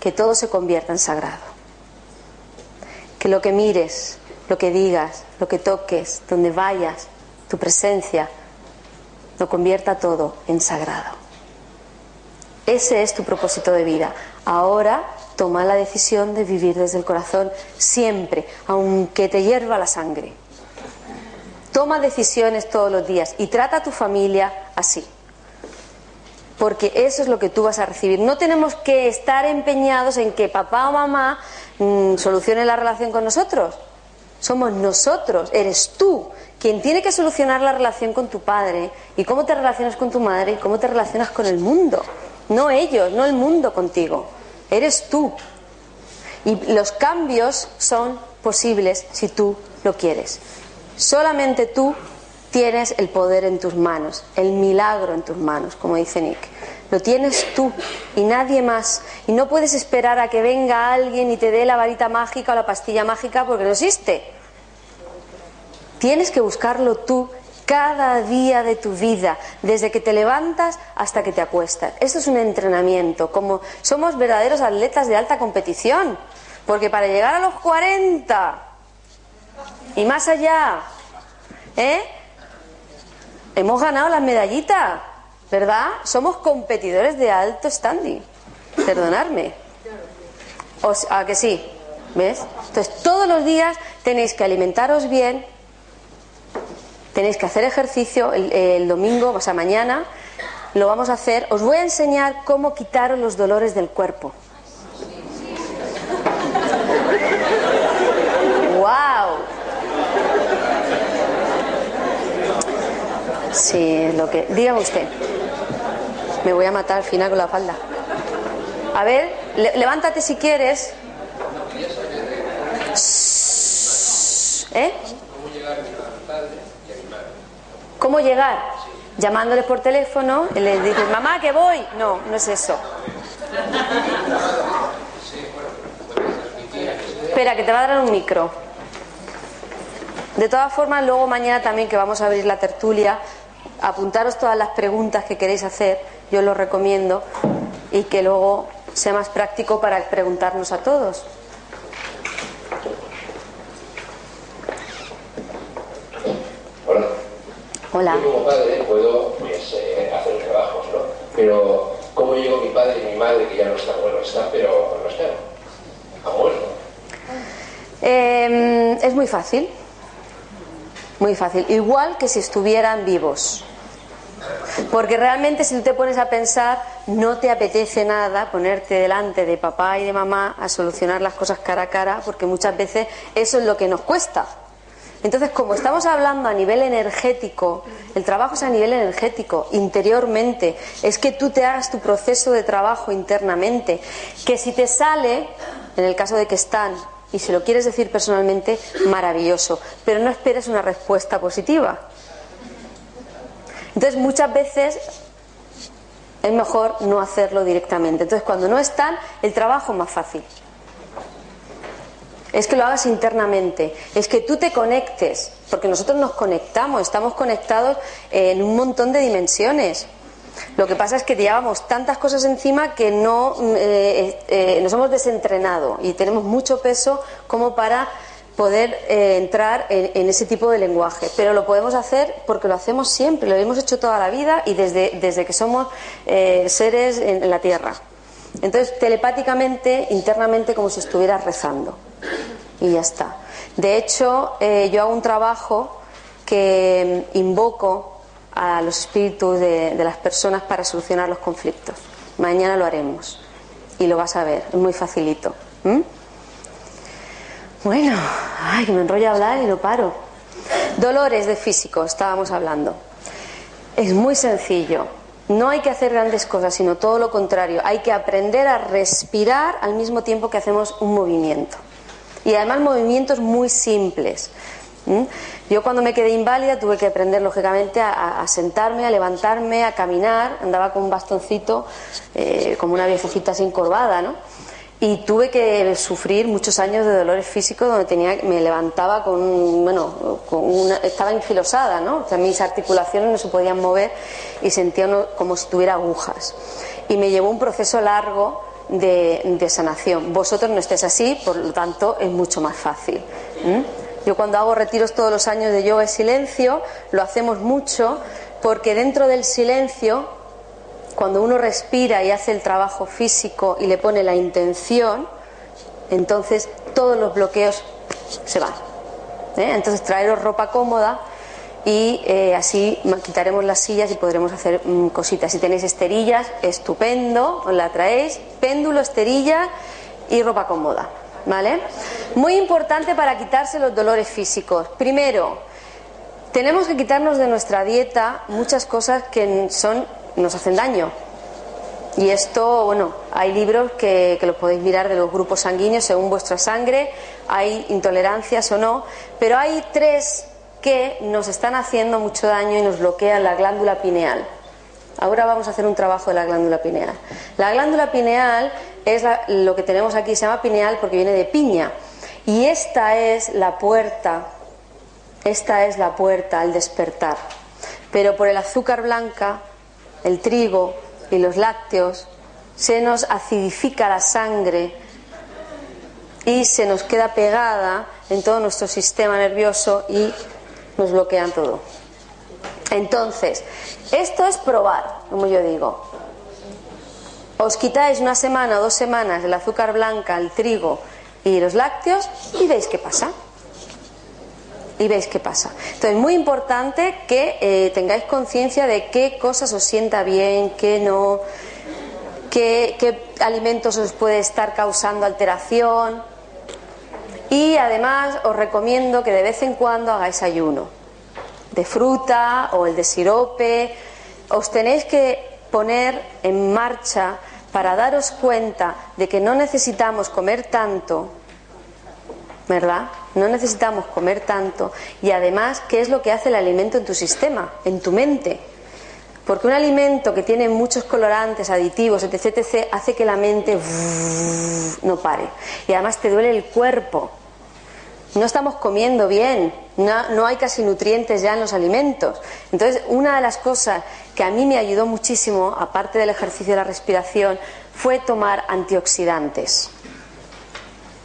Speaker 2: que todo se convierta en sagrado. Que lo que mires, lo que digas, lo que toques, donde vayas, tu presencia, lo convierta todo en sagrado. Ese es tu propósito de vida. Ahora toma la decisión de vivir desde el corazón siempre, aunque te hierva la sangre. Toma decisiones todos los días y trata a tu familia así. Porque eso es lo que tú vas a recibir. No tenemos que estar empeñados en que papá o mamá mm, solucione la relación con nosotros. Somos nosotros, eres tú quien tiene que solucionar la relación con tu padre y cómo te relacionas con tu madre y cómo te relacionas con el mundo. No ellos, no el mundo contigo. Eres tú. Y los cambios son posibles si tú lo quieres. Solamente tú tienes el poder en tus manos, el milagro en tus manos, como dice Nick. Lo tienes tú y nadie más. Y no puedes esperar a que venga alguien y te dé la varita mágica o la pastilla mágica porque no existe. Tienes que buscarlo tú cada día de tu vida, desde que te levantas hasta que te acuestas. Esto es un entrenamiento, como somos verdaderos atletas de alta competición, porque para llegar a los 40 y más allá, ¿eh? Hemos ganado las medallitas, ¿verdad? Somos competidores de alto standing. Perdonadme. O ¿A que sí? ¿Ves? Entonces, todos los días tenéis que alimentaros bien, tenéis que hacer ejercicio el, el, domingo, o sea, mañana lo vamos a hacer. Os voy a enseñar cómo quitaros los dolores del cuerpo. ¡Wow! Sí, lo que. Dígame usted. Me voy a matar al final con la falda. A ver, levántate si quieres. ¿Eh? ¿Cómo llegar? Llamándoles por teléfono, y les dices, mamá, que voy. No, no es eso. Espera, que te va a dar un micro. De todas formas, luego mañana también que vamos a abrir la tertulia, apuntaros todas las preguntas que queréis hacer, yo lo recomiendo, y que luego sea más práctico para preguntarnos a todos.
Speaker 4: Hola.
Speaker 2: Hola.
Speaker 4: Yo como padre puedo pues, eh, hacer trabajos, ¿no? Pero
Speaker 3: ¿Cómo llegó mi padre y mi madre, que ya no está, bueno, está, pero no está, ha muerto?
Speaker 2: Eh, es muy fácil. Muy fácil. Igual que si estuvieran vivos. Porque realmente si tú te pones a pensar, no te apetece nada ponerte delante de papá y de mamá a solucionar las cosas cara a cara, porque muchas veces eso es lo que nos cuesta. Entonces, como estamos hablando a nivel energético, el trabajo es a nivel energético, interiormente, es que tú te hagas tu proceso de trabajo internamente, que si te sale, en el caso de que están, y si lo quieres decir personalmente, maravilloso, pero no esperes una respuesta positiva. Entonces, muchas veces es mejor no hacerlo directamente. Entonces, cuando no están, el trabajo es más fácil es que lo hagas internamente, es que tú te conectes, porque nosotros nos conectamos, estamos conectados en un montón de dimensiones. Lo que pasa es que llevamos tantas cosas encima que no eh, eh, nos hemos desentrenado y tenemos mucho peso como para poder eh, entrar en, ese tipo de lenguaje. Pero lo podemos hacer porque lo hacemos siempre, lo hemos hecho toda la vida y desde, desde que somos seres en la Tierra. Entonces, telepáticamente, internamente, como si estuvieras rezando y ya está. De hecho, eh, yo hago un trabajo que invoco a los espíritus de, las personas para solucionar los conflictos. Mañana lo haremos y lo vas a ver, es muy facilito. Bueno, ay, que me enrollo a hablar y lo paro. Dolores de físico, estábamos hablando. Es muy sencillo. No hay que hacer grandes cosas, sino todo lo contrario. Hay que aprender a respirar al mismo tiempo que hacemos un movimiento y además movimientos muy simples. Yo cuando me quedé inválida tuve que aprender lógicamente a, sentarme, a levantarme, a caminar, andaba con un bastoncito eh, como una viejecita sin corbada, ¿no? Y tuve que sufrir muchos años de dolores físicos donde tenía, me levantaba con, bueno, estaba infilosada, ¿no? O sea, mis articulaciones no se podían mover y sentía como si tuviera agujas. Y me llevó un proceso largo de, sanación. Vosotros no estés así, por lo tanto es mucho más fácil. Yo cuando hago retiros todos los años de yoga y silencio, lo hacemos mucho porque dentro del silencio, cuando uno respira y hace el trabajo físico y le pone la intención, entonces todos los bloqueos se van. ¿eh? Entonces traeros ropa cómoda y eh, así quitaremos las sillas y podremos hacer mm, cositas. Si tenéis esterillas, estupendo, os la traéis, péndulo, esterilla y ropa cómoda. ¿Vale? Muy importante para quitarse los dolores físicos. Primero, tenemos que quitarnos de nuestra dieta muchas cosas que son, nos hacen daño. Y esto, bueno, hay libros que, los podéis mirar de los grupos sanguíneos según vuestra sangre, hay intolerancias o no, pero hay tres que nos están haciendo mucho daño y nos bloquean la glándula pineal. Ahora vamos a hacer un trabajo de la glándula pineal. La glándula pineal es lo que tenemos aquí, se llama pineal porque viene de piña. Y esta es la puerta, esta es la puerta al despertar. Pero por el azúcar blanca, el trigo y los lácteos, se nos acidifica la sangre y se nos queda pegada en todo nuestro sistema nervioso y nos bloquean todo. Entonces, esto es probar, como yo digo. Os quitáis una semana o dos semanas el azúcar blanca, el trigo y los lácteos y veis qué pasa. Y veis qué pasa. Entonces, muy importante que eh, tengáis conciencia de qué cosas os sienta bien, qué no, qué, qué alimentos os puede estar causando alteración. Y además os recomiendo que de vez en cuando hagáis ayuno de fruta o el de sirope. Os tenéis que poner en marcha para daros cuenta de que no necesitamos comer tanto, No necesitamos comer tanto. Y además, ¿qué es lo que hace el alimento en tu sistema, en tu mente? Porque un alimento que tiene muchos colorantes, aditivos, etc., etc., hace que la mente no pare. Y además te duele el cuerpo no estamos comiendo bien, no, hay casi nutrientes ya en los alimentos. Entonces, una de las cosas que a mí me ayudó muchísimo, aparte del ejercicio de la respiración, fue tomar antioxidantes.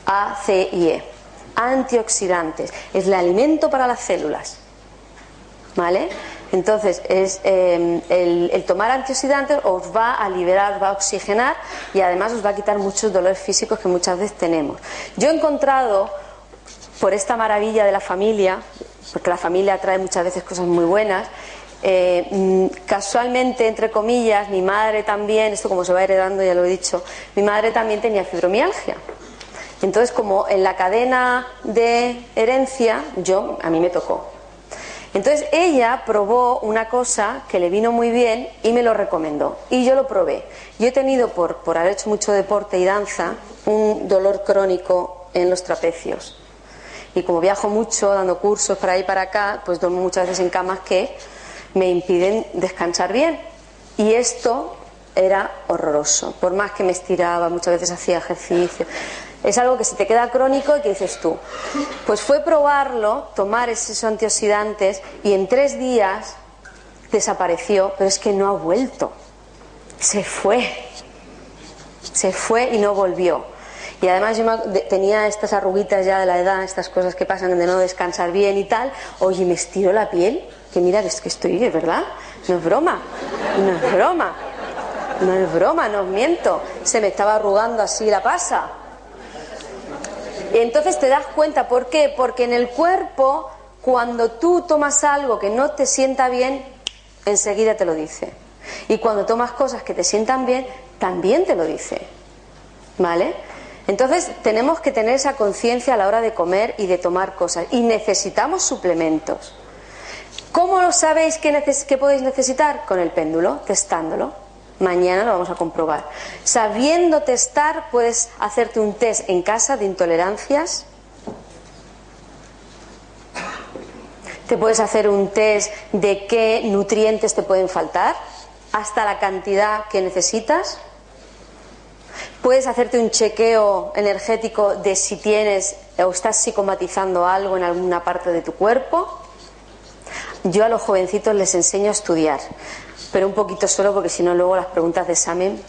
Speaker 2: A, C y E. Antioxidantes. Es el alimento para las células. ¿Vale? Entonces, es, em, el, tomar antioxidantes os va a liberar, va a oxigenar y además os va a quitar muchos dolores físicos que muchas veces tenemos. Yo he encontrado, por esta maravilla de la familia, porque la familia trae muchas veces cosas muy buenas, eh, mm, casualmente, entre comillas, mi madre también, esto como se va heredando, ya lo he dicho, mi madre también tenía fibromialgia. Entonces, como en la cadena de herencia, yo, a mí me tocó. Entonces ella probó una cosa que le vino muy bien y me lo recomendó. Y yo lo probé. Yo he tenido, por, por haber hecho mucho deporte y danza, un dolor crónico en los trapecios. Y como viajo mucho dando cursos para ahí y para acá, pues duermo muchas veces en camas que me impiden descansar bien. Y esto era horroroso. Por más que me estiraba, muchas veces hacía ejercicio. Es algo que se te queda crónico y que dices tú. Pues fue probarlo, tomar esos antioxidantes y en tres días desapareció, pero es que no ha vuelto. Se fue. Se fue y no volvió. Y además yo tenía estas arruguitas ya de la edad, estas cosas que pasan de no descansar bien y tal. Oye, me estiró la piel, que mira es que estoy, de verdad, no es broma, no es broma, no es broma, no os miento. Se me estaba arrugando así la pasa. Entonces te das cuenta, ¿por qué? Porque en el cuerpo, cuando tú tomas algo que no te sienta bien, enseguida te lo dice. Y cuando tomas cosas que te sientan bien, también te lo dice. ¿Vale? Entonces tenemos que tener esa conciencia a la hora de comer y de tomar cosas. Y necesitamos suplementos. ¿Cómo lo sabéis que, que podéis necesitar? Con el péndulo, testándolo. Mañana lo vamos a comprobar. Sabiendo testar, puedes hacerte un test en casa de intolerancias. Te puedes hacer un test de qué nutrientes te pueden faltar, hasta la cantidad que necesitas. Puedes hacerte un chequeo energético de si tienes o estás psicomatizando algo en alguna parte de tu cuerpo. Yo a los jovencitos les enseño a estudiar pero un poquito solo porque si no luego las preguntas de examen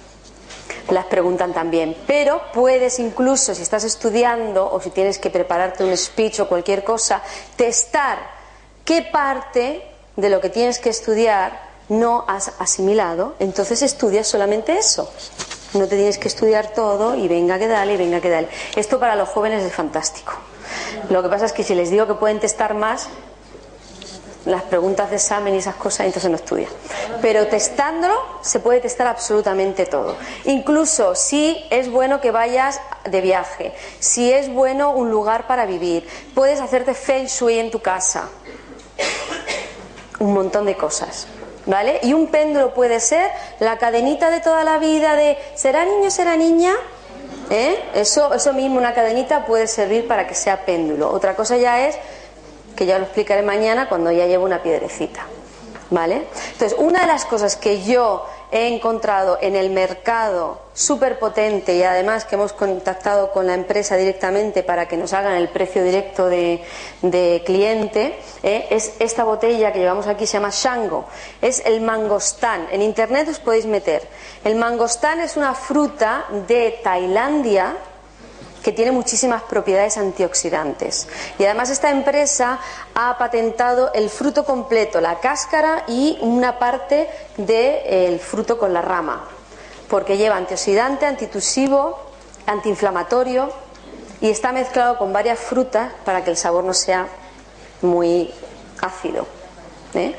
Speaker 2: las preguntan también. Pero puedes incluso, si estás estudiando o si tienes que prepararte un speech o cualquier cosa, testar qué parte de lo que tienes que estudiar no has asimilado, entonces estudias solamente eso. No te tienes que estudiar todo y venga que dale y venga que dale. Esto para los jóvenes es fantástico. Lo que pasa es que si les digo que pueden testar más, las preguntas de examen y esas cosas, entonces no estudia. Pero testándolo se puede testar absolutamente todo. Incluso si es bueno que vayas de viaje, si es bueno un lugar para vivir, puedes hacerte feng shui en tu casa. Un montón de cosas. ¿Vale? Y un péndulo puede ser la cadenita de toda la vida de ¿será niño, será niña? ¿Eh? Eso, eso mismo, una cadenita puede servir para que sea péndulo. Otra cosa ya es que ya lo explicaré mañana cuando ya llevo una piedrecita. ¿Vale? Entonces, una de las cosas que yo he encontrado en el mercado súper potente y además que hemos contactado con la empresa directamente para que nos hagan el precio directo de, cliente, ¿eh? es esta botella que llevamos aquí, se llama Shango. Es el mangostán. En internet os podéis meter. El mangostán es una fruta de Tailandia que tiene muchísimas propiedades antioxidantes. Y además esta empresa ha patentado el fruto completo, la cáscara y una parte del fruto con la rama, porque lleva antioxidante, antitusivo, antiinflamatorio y está mezclado con varias frutas para que el sabor no sea muy ácido. ¿eh?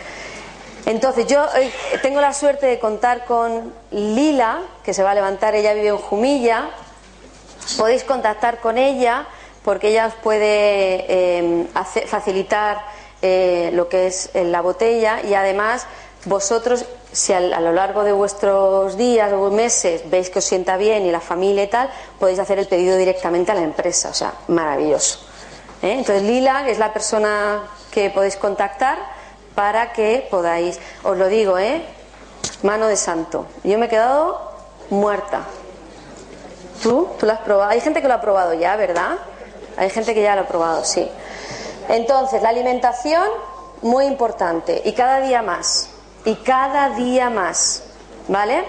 Speaker 2: Entonces, yo eh, tengo la suerte de contar con Lila, que se va a levantar, ella vive en Jumilla, Podéis contactar con ella porque ella os puede eh, facilitar eh, lo que es eh, la botella y además vosotros si a, lo largo de vuestros días o meses veis que os sienta bien y la familia y tal, podéis hacer el pedido directamente a la empresa, o sea, maravilloso. Entonces Lila es la persona que podéis contactar para que podáis, os lo digo, ¿eh? Mano de santo. Yo me he quedado muerta. ¿Tú? ¿Tú lo has probado? Hay gente que lo ha probado ya, ¿verdad? Hay gente que ya lo ha probado, sí. Entonces, la alimentación, muy importante. Y cada día más. Y cada día más. ¿Vale?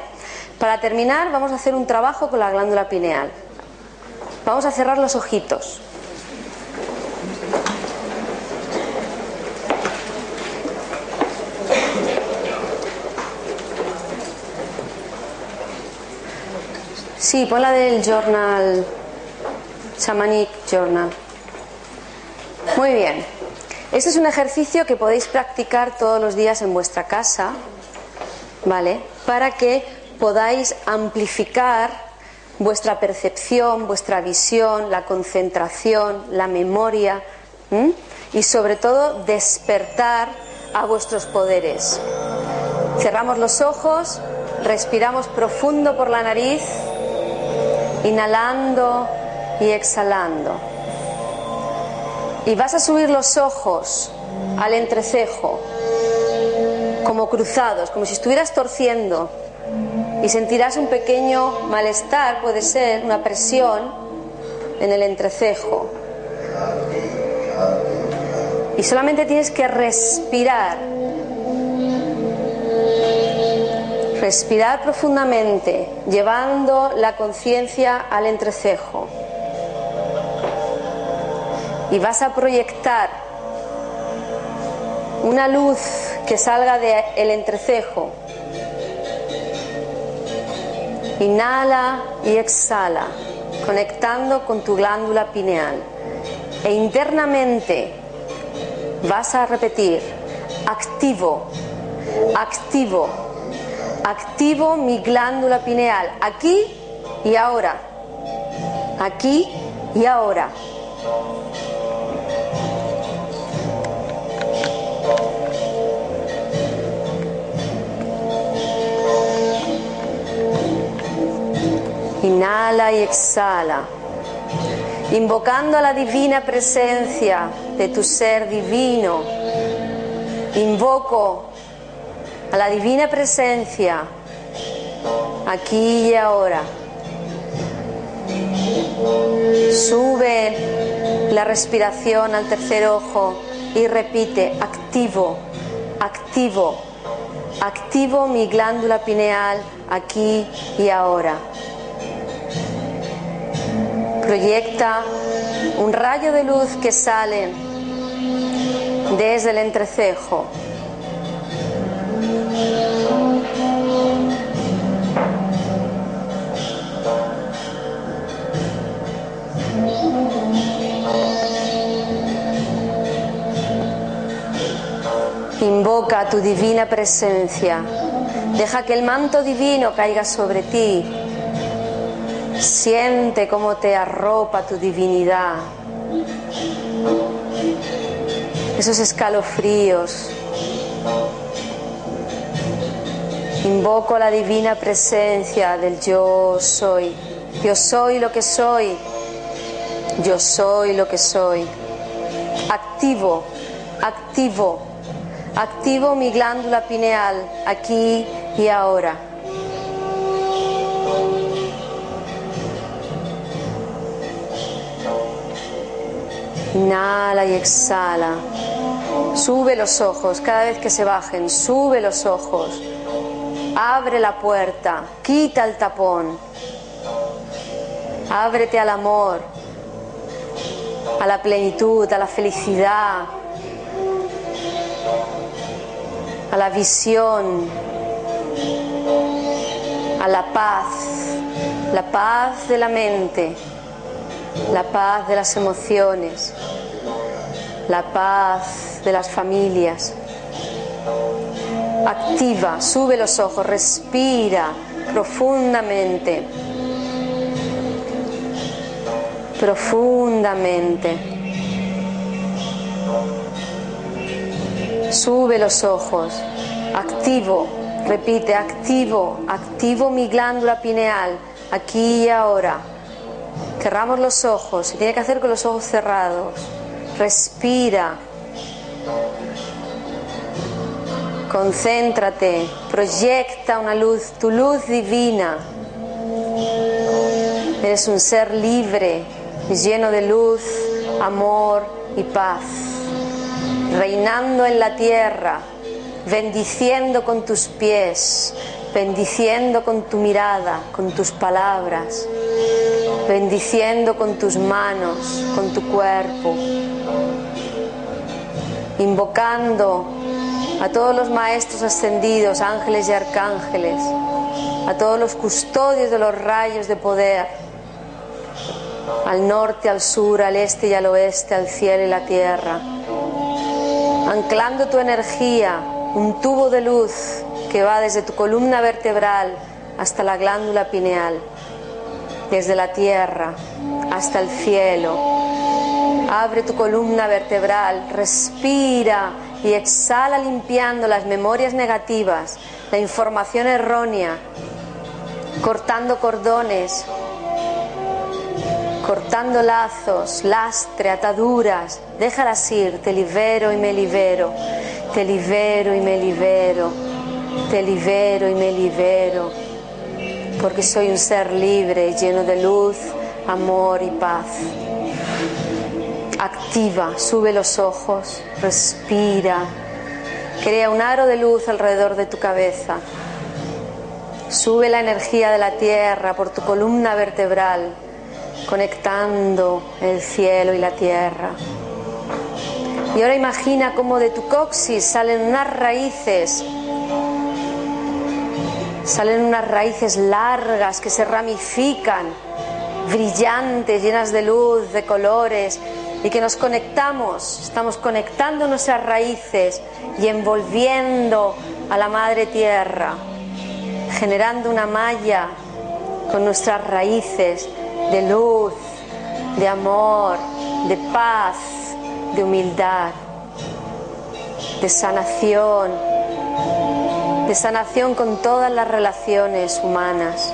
Speaker 2: Para terminar, vamos a hacer un trabajo con la glándula pineal. Vamos a cerrar los ojitos. Sí, pon la del journal, Shamanic Journal. Muy bien. Este es un ejercicio que podéis practicar todos los días en vuestra casa, ¿vale? Para que podáis amplificar vuestra percepción, vuestra visión, la concentración, la memoria y sobre todo despertar a vuestros poderes. Cerramos los ojos, respiramos profundo por la nariz, inhalando y exhalando. Y vas a subir los ojos al entrecejo, como cruzados, como si estuvieras torciendo. Y sentirás un pequeño malestar, puede ser una presión en el entrecejo. Y solamente tienes que respirar. Respirar profundamente, llevando la conciencia al entrecejo. Y vas a proyectar una luz que salga del entrecejo. Inhala y exhala, conectando con tu glándula pineal. E internamente vas a repetir, activo, activo, activo mi glándula pineal, aquí y ahora, aquí y ahora. Inhala y exhala invocando a la divina presencia de tu ser divino. Invoco a la divina presencia aquí y ahora. Sube la respiración al tercer ojo y repite, activo, activo, activo mi glándula pineal aquí y ahora proyecta un rayo de luz que sale desde el entrecejo. Invoca tu divina presencia. Deja que el manto divino caiga sobre ti Siente cómo te arropa tu divinidad. Esos escalofríos. Invoco la divina presencia del yo soy. Yo soy lo que soy. Yo soy lo que soy. Activo, activo, activo mi glándula pineal aquí y ahora. Inhala y exhala. Sube los ojos cada vez que se bajen. Sube los ojos. Abre la puerta. Quita el tapón. Ábrete al amor, a la plenitud, a la felicidad, a la visión, a la paz, la paz de la mente la paz de las emociones, la paz de las familias. Activa, sube los ojos, respira profundamente, profundamente. Sube los ojos, activo, repite, activo, activo mi glándula pineal, aquí y ahora Cerramos los ojos, se tiene que hacer con los ojos cerrados. Respira. Concéntrate, proyecta una luz, tu luz divina. Eres un ser libre, lleno de luz, amor y paz, reinando en la tierra, bendiciendo con tus pies, bendiciendo con tu mirada, con tus palabras bendiciendo con tus manos, con tu cuerpo, invocando a todos los maestros ascendidos, ángeles y arcángeles, a todos los custodios de los rayos de poder, al norte, al sur, al este y al oeste, al cielo y la tierra, anclando tu energía, un tubo de luz que va desde tu columna vertebral hasta la glándula pineal, desde la tierra hasta el cielo. Abre tu columna vertebral, respira y exhala limpiando las memorias negativas, la información errónea, cortando cordones, cortando lazos, lastre, ataduras. Déjalas ir, te libero y me libero, te libero y me libero, te libero y me libero, porque soy un ser libre, lleno de luz, amor y paz. Activa, sube los ojos, respira, crea un aro de luz alrededor de tu cabeza. Sube la energía de la tierra por tu columna vertebral, conectando el cielo y la tierra. Y ahora imagina cómo de tu coxis salen unas raíces, salen unas raíces largas que se ramifican, brillantes, llenas de luz, de colores, y que nos conectamos, estamos conectando nuestras raíces y envolviendo a la Madre Tierra, generando una malla con nuestras raíces de luz, de amor, de paz, de humildad, de sanación, de sanación con todas las relaciones humanas.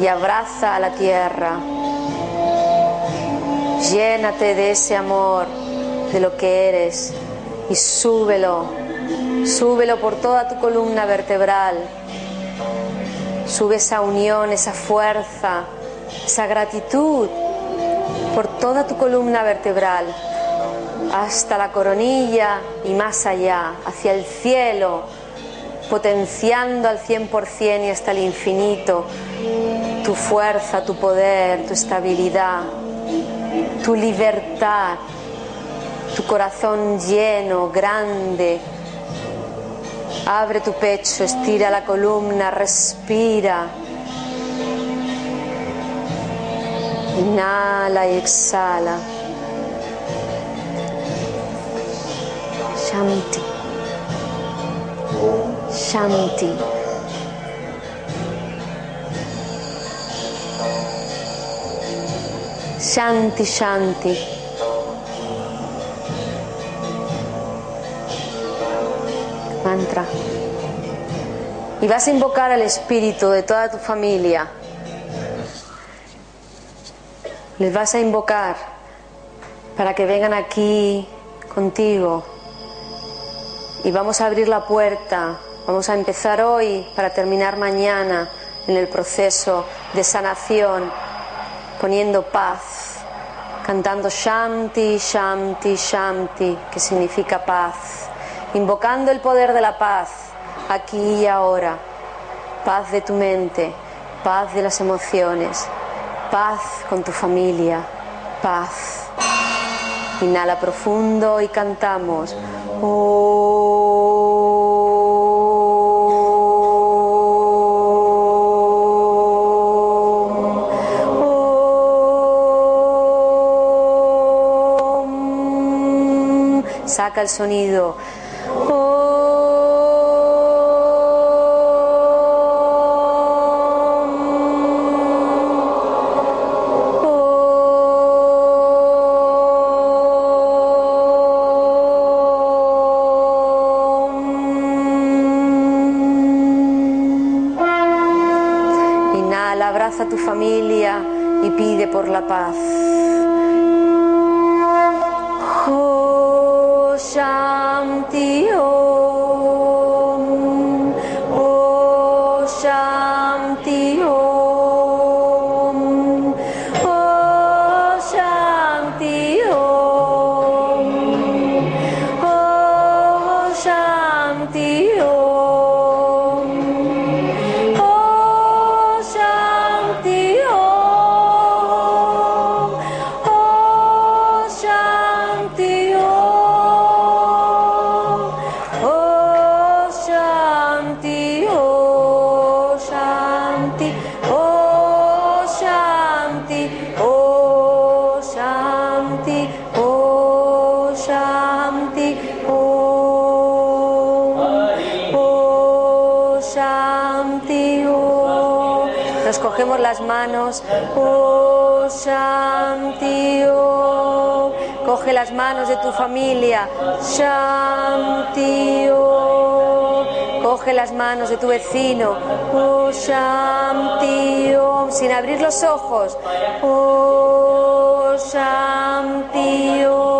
Speaker 2: Y abraza a la tierra Llénate de ese amor, de lo que eres, y súbelo, súbelo por toda tu columna vertebral. Sube esa unión, esa fuerza, esa gratitud por toda tu columna vertebral, hasta la coronilla y más allá, hacia el cielo, potenciando al 100% y hasta el infinito tu fuerza, tu poder, tu estabilidad tu libertad, tu corazón lleno, grande. Abre tu pecho, estira la columna, respira. Inhala y exhala. Shanti. Shanti. Shanti Shanti. Mantra. Y vas a invocar al espíritu de toda tu familia. Les vas a invocar para que vengan aquí contigo. Y vamos a abrir la puerta. Vamos a empezar hoy para terminar mañana en el proceso de sanación, poniendo paz cantando Shanti, Shanti, Shanti, que significa paz, invocando el poder de la paz aquí y ahora, paz de tu mente, paz de las emociones, paz con tu familia, paz. Inhala profundo y cantamos. Saca el sonido. Inhala, abraza a tu familia y pide por la paz. Nos cogemos las manos, oh Shanti, oh. Coge las manos de tu familia, Shanti, oh. Coge las manos de tu vecino, oh Shanti, oh. Sin abrir los ojos, oh Shanti, oh.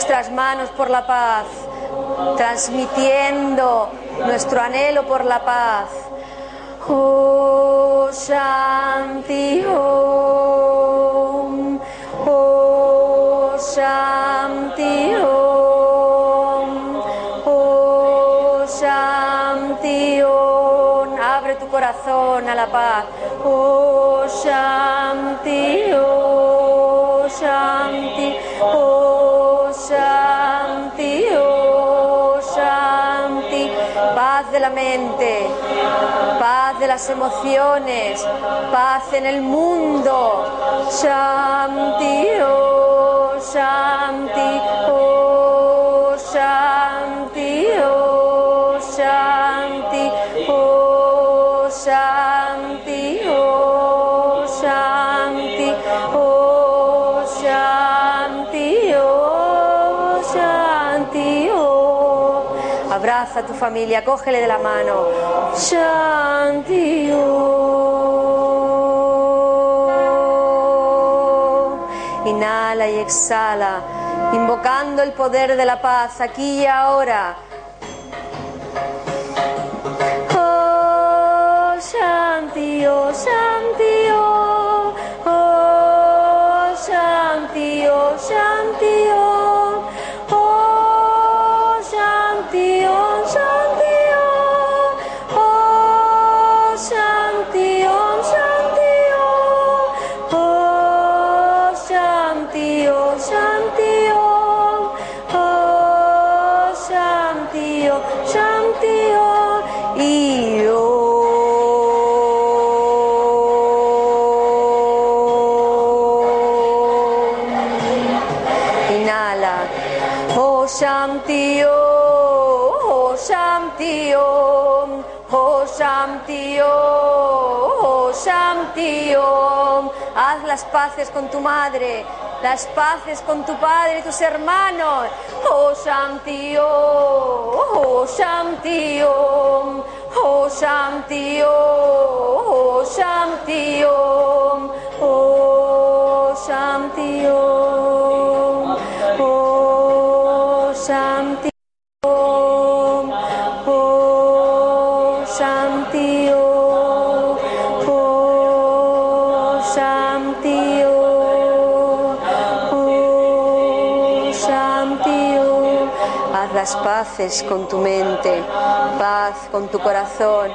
Speaker 2: Nuestras manos por la paz. Transmitiendo nuestro anhelo por la paz. Oh Shanti Om. Oh Shanti Om. Oh Shanti Om. Abre tu corazón a la paz. Oh Shanti Oh Shanti Oh Shanti Oh Shanti Paz de la mente, paz de las emociones, paz en el mundo. Shanti Oh Shanti Oh a tu familia, cógele de la mano. Shanti. Inhala y exhala, invocando el poder de la paz aquí y ahora. Oh Shanti, oh Shanti, oh, oh Shanti, oh Shanti, Shanti Om. Haz las paces con tu madre, las paces con tu padre y tus hermanos. Oh Shanti Om, oh Shanti Om, oh Shanti Om, oh Shanti Om, oh Shanti Om, con tu mente, paz con tu corazón,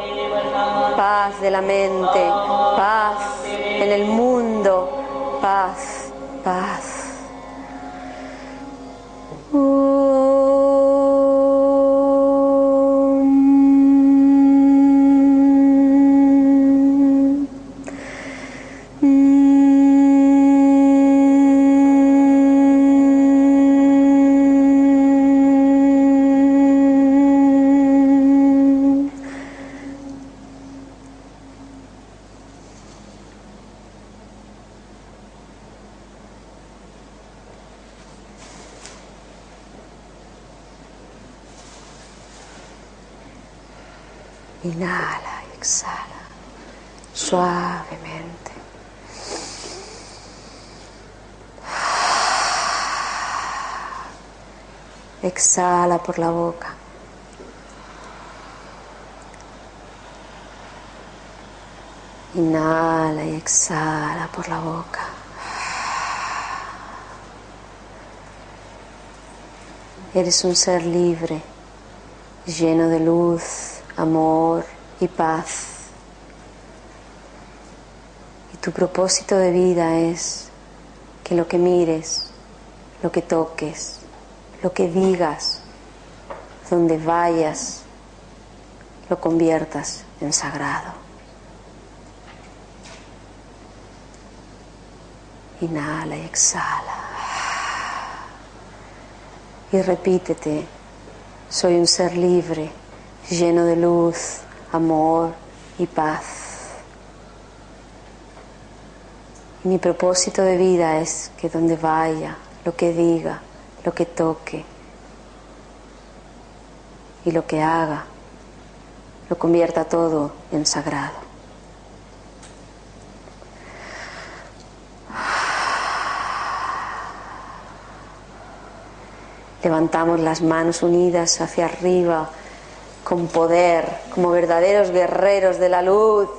Speaker 2: paz de la mente, paz en el mundo, paz, paz. Exhala por la boca. Inhala y exhala por la boca. Eres un ser libre, lleno de luz, amor y paz. Y tu propósito de vida es que lo que mires, lo que toques, lo que digas, donde vayas, lo conviertas en sagrado. Inhala y exhala. Y repítete, Soy un ser libre, lleno de luz, amor y paz. mi propósito de vida es que donde vaya, lo que diga, lo que toque y lo que haga, lo convierta todo en sagrado. Levantamos las manos unidas hacia arriba con poder, como verdaderos guerreros de la luz,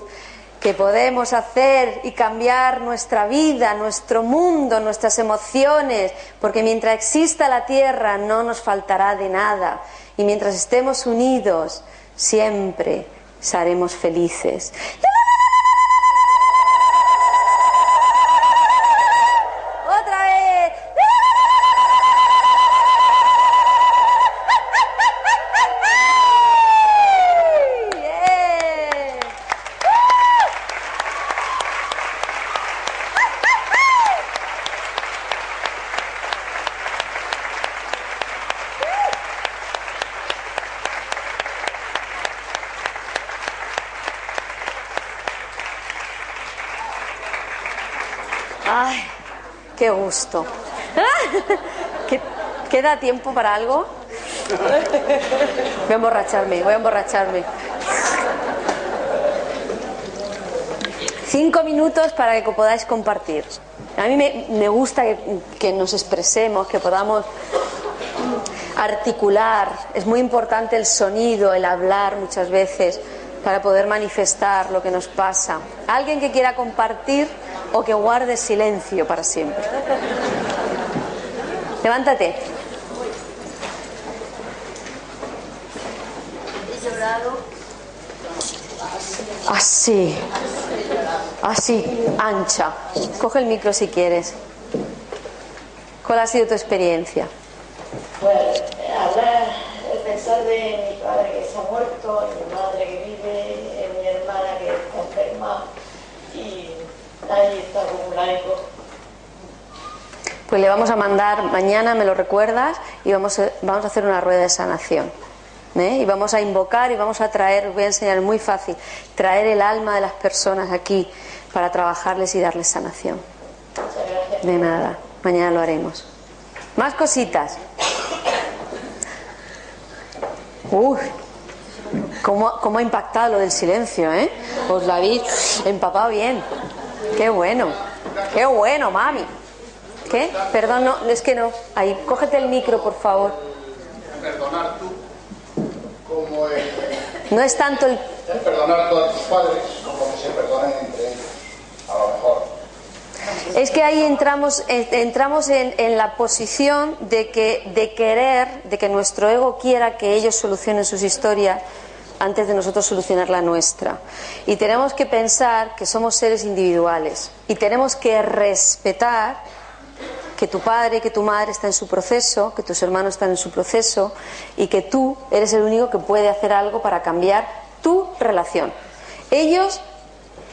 Speaker 2: que podemos hacer y cambiar nuestra vida, nuestro mundo, nuestras emociones, porque mientras exista la tierra no nos faltará de nada y mientras estemos unidos siempre seremos felices. Qué gusto. ¿Queda tiempo para algo? Voy a emborracharme, voy a emborracharme. Cinco minutos para que podáis compartir. A mí me, gusta que, nos expresemos, que podamos articular. Es muy importante el sonido, el hablar muchas veces para poder manifestar lo que nos pasa. ¿Alguien que quiera compartir? O que guardes silencio para siempre. Levántate. Así. Así, ancha. Coge el micro si quieres. ¿Cuál ha sido tu experiencia?
Speaker 4: Pues hablar, pensar de mi padre que se ha muerto, mi madre que vive, mi hermana que está enferma y
Speaker 2: Pues le vamos a mandar, mañana me lo recuerdas, y vamos a, vamos a hacer una rueda de sanación. ¿eh? Y vamos a invocar y vamos a traer, voy a enseñar muy fácil, traer el alma de las personas aquí para trabajarles y darles sanación. De nada, mañana lo haremos. Más cositas. Uy, cómo, cómo ha impactado lo del silencio, ¿eh? Os la habéis empapado bien. Qué bueno, qué bueno, mami. ¿Qué? Perdón, no, es que no. Ahí, cógete el micro, por favor.
Speaker 5: Perdonar tú, como el...
Speaker 2: No es tanto el...
Speaker 5: Perdonar a tus padres, como que se perdonen entre ellos, a lo mejor.
Speaker 2: Es que ahí entramos, eh, entramos en, en, la posición de, que, de querer, de que nuestro ego quiera que ellos solucionen sus historias antes de nosotros solucionar la nuestra. Y tenemos que pensar que somos seres individuales y tenemos que respetar que tu padre, que tu madre está en su proceso, que tus hermanos están en su proceso y que tú eres el único que puede hacer algo para cambiar tu relación. Ellos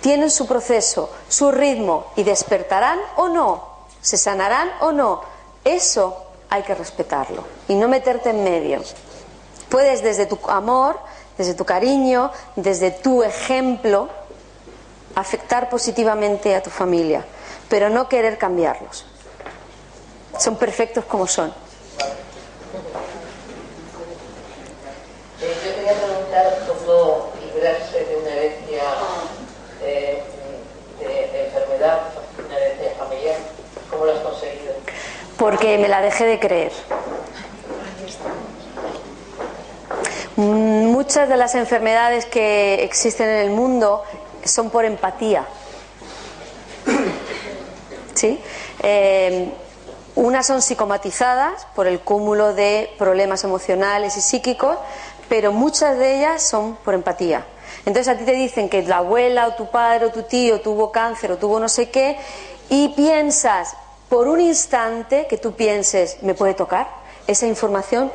Speaker 2: tienen su proceso, su ritmo y despertarán o no, se sanarán o no. Eso hay que respetarlo y no meterte en medio. Puedes desde tu amor desde tu cariño, desde tu ejemplo, afectar positivamente a tu familia, pero no querer cambiarlos. Son perfectos como son.
Speaker 4: Eh, yo quería preguntar cómo librarse de una herencia eh, de, enfermedad, una herencia familiar. ¿Cómo lo has conseguido?
Speaker 2: Porque me la dejé de creer. Muchas de las enfermedades que existen en el mundo son por empatía. ¿Sí? Eh, unas son psicomatizadas por el cúmulo de problemas emocionales y psíquicos, pero muchas de ellas son por empatía. Entonces a ti te dicen que la abuela o tu padre o tu tío tuvo cáncer o tuvo no sé qué y piensas por un instante que tú pienses, ¿me puede tocar? Esa información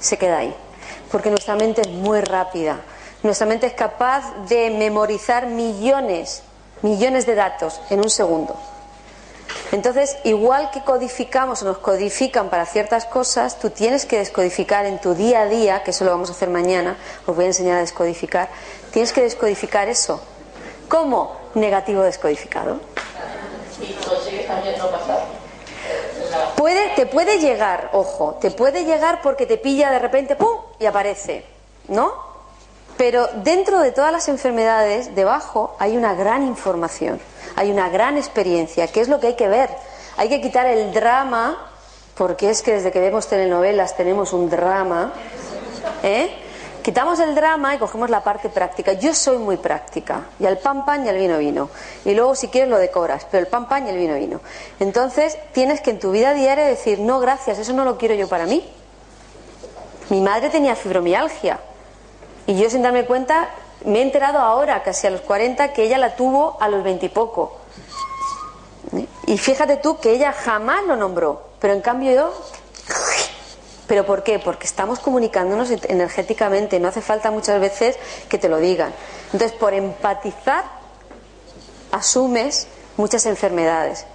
Speaker 2: se queda ahí porque nuestra mente es muy rápida. Nuestra mente es capaz de memorizar millones, millones de datos en un segundo. Entonces, igual que codificamos o nos codifican para ciertas cosas, tú tienes que descodificar en tu día a día, que eso lo vamos a hacer mañana, os voy a enseñar a descodificar, tienes que descodificar eso. ¿Cómo? Negativo descodificado. Te puede llegar, ojo, te puede llegar porque te pilla de repente, ¡pum! y aparece, ¿no? Pero dentro de todas las enfermedades, debajo hay una gran información, hay una gran experiencia, que es lo que hay que ver. Hay que quitar el drama, porque es que desde que vemos telenovelas tenemos un drama, ¿eh? Quitamos el drama y cogemos la parte práctica. Yo soy muy práctica. Y el pan pan y el vino vino. Y luego si quieres lo decoras, pero el pan pan y el vino vino. Entonces tienes que en tu vida diaria decir, no, gracias, eso no lo quiero yo para mí. Mi madre tenía fibromialgia. Y yo sin darme cuenta me he enterado ahora, casi a los 40, que ella la tuvo a los 20 y poco. Y fíjate tú que ella jamás lo nombró. Pero en cambio yo ¿Pero por qué? Porque estamos comunicándonos energéticamente, no hace falta muchas veces que te lo digan. Entonces, por empatizar, asumes muchas enfermedades.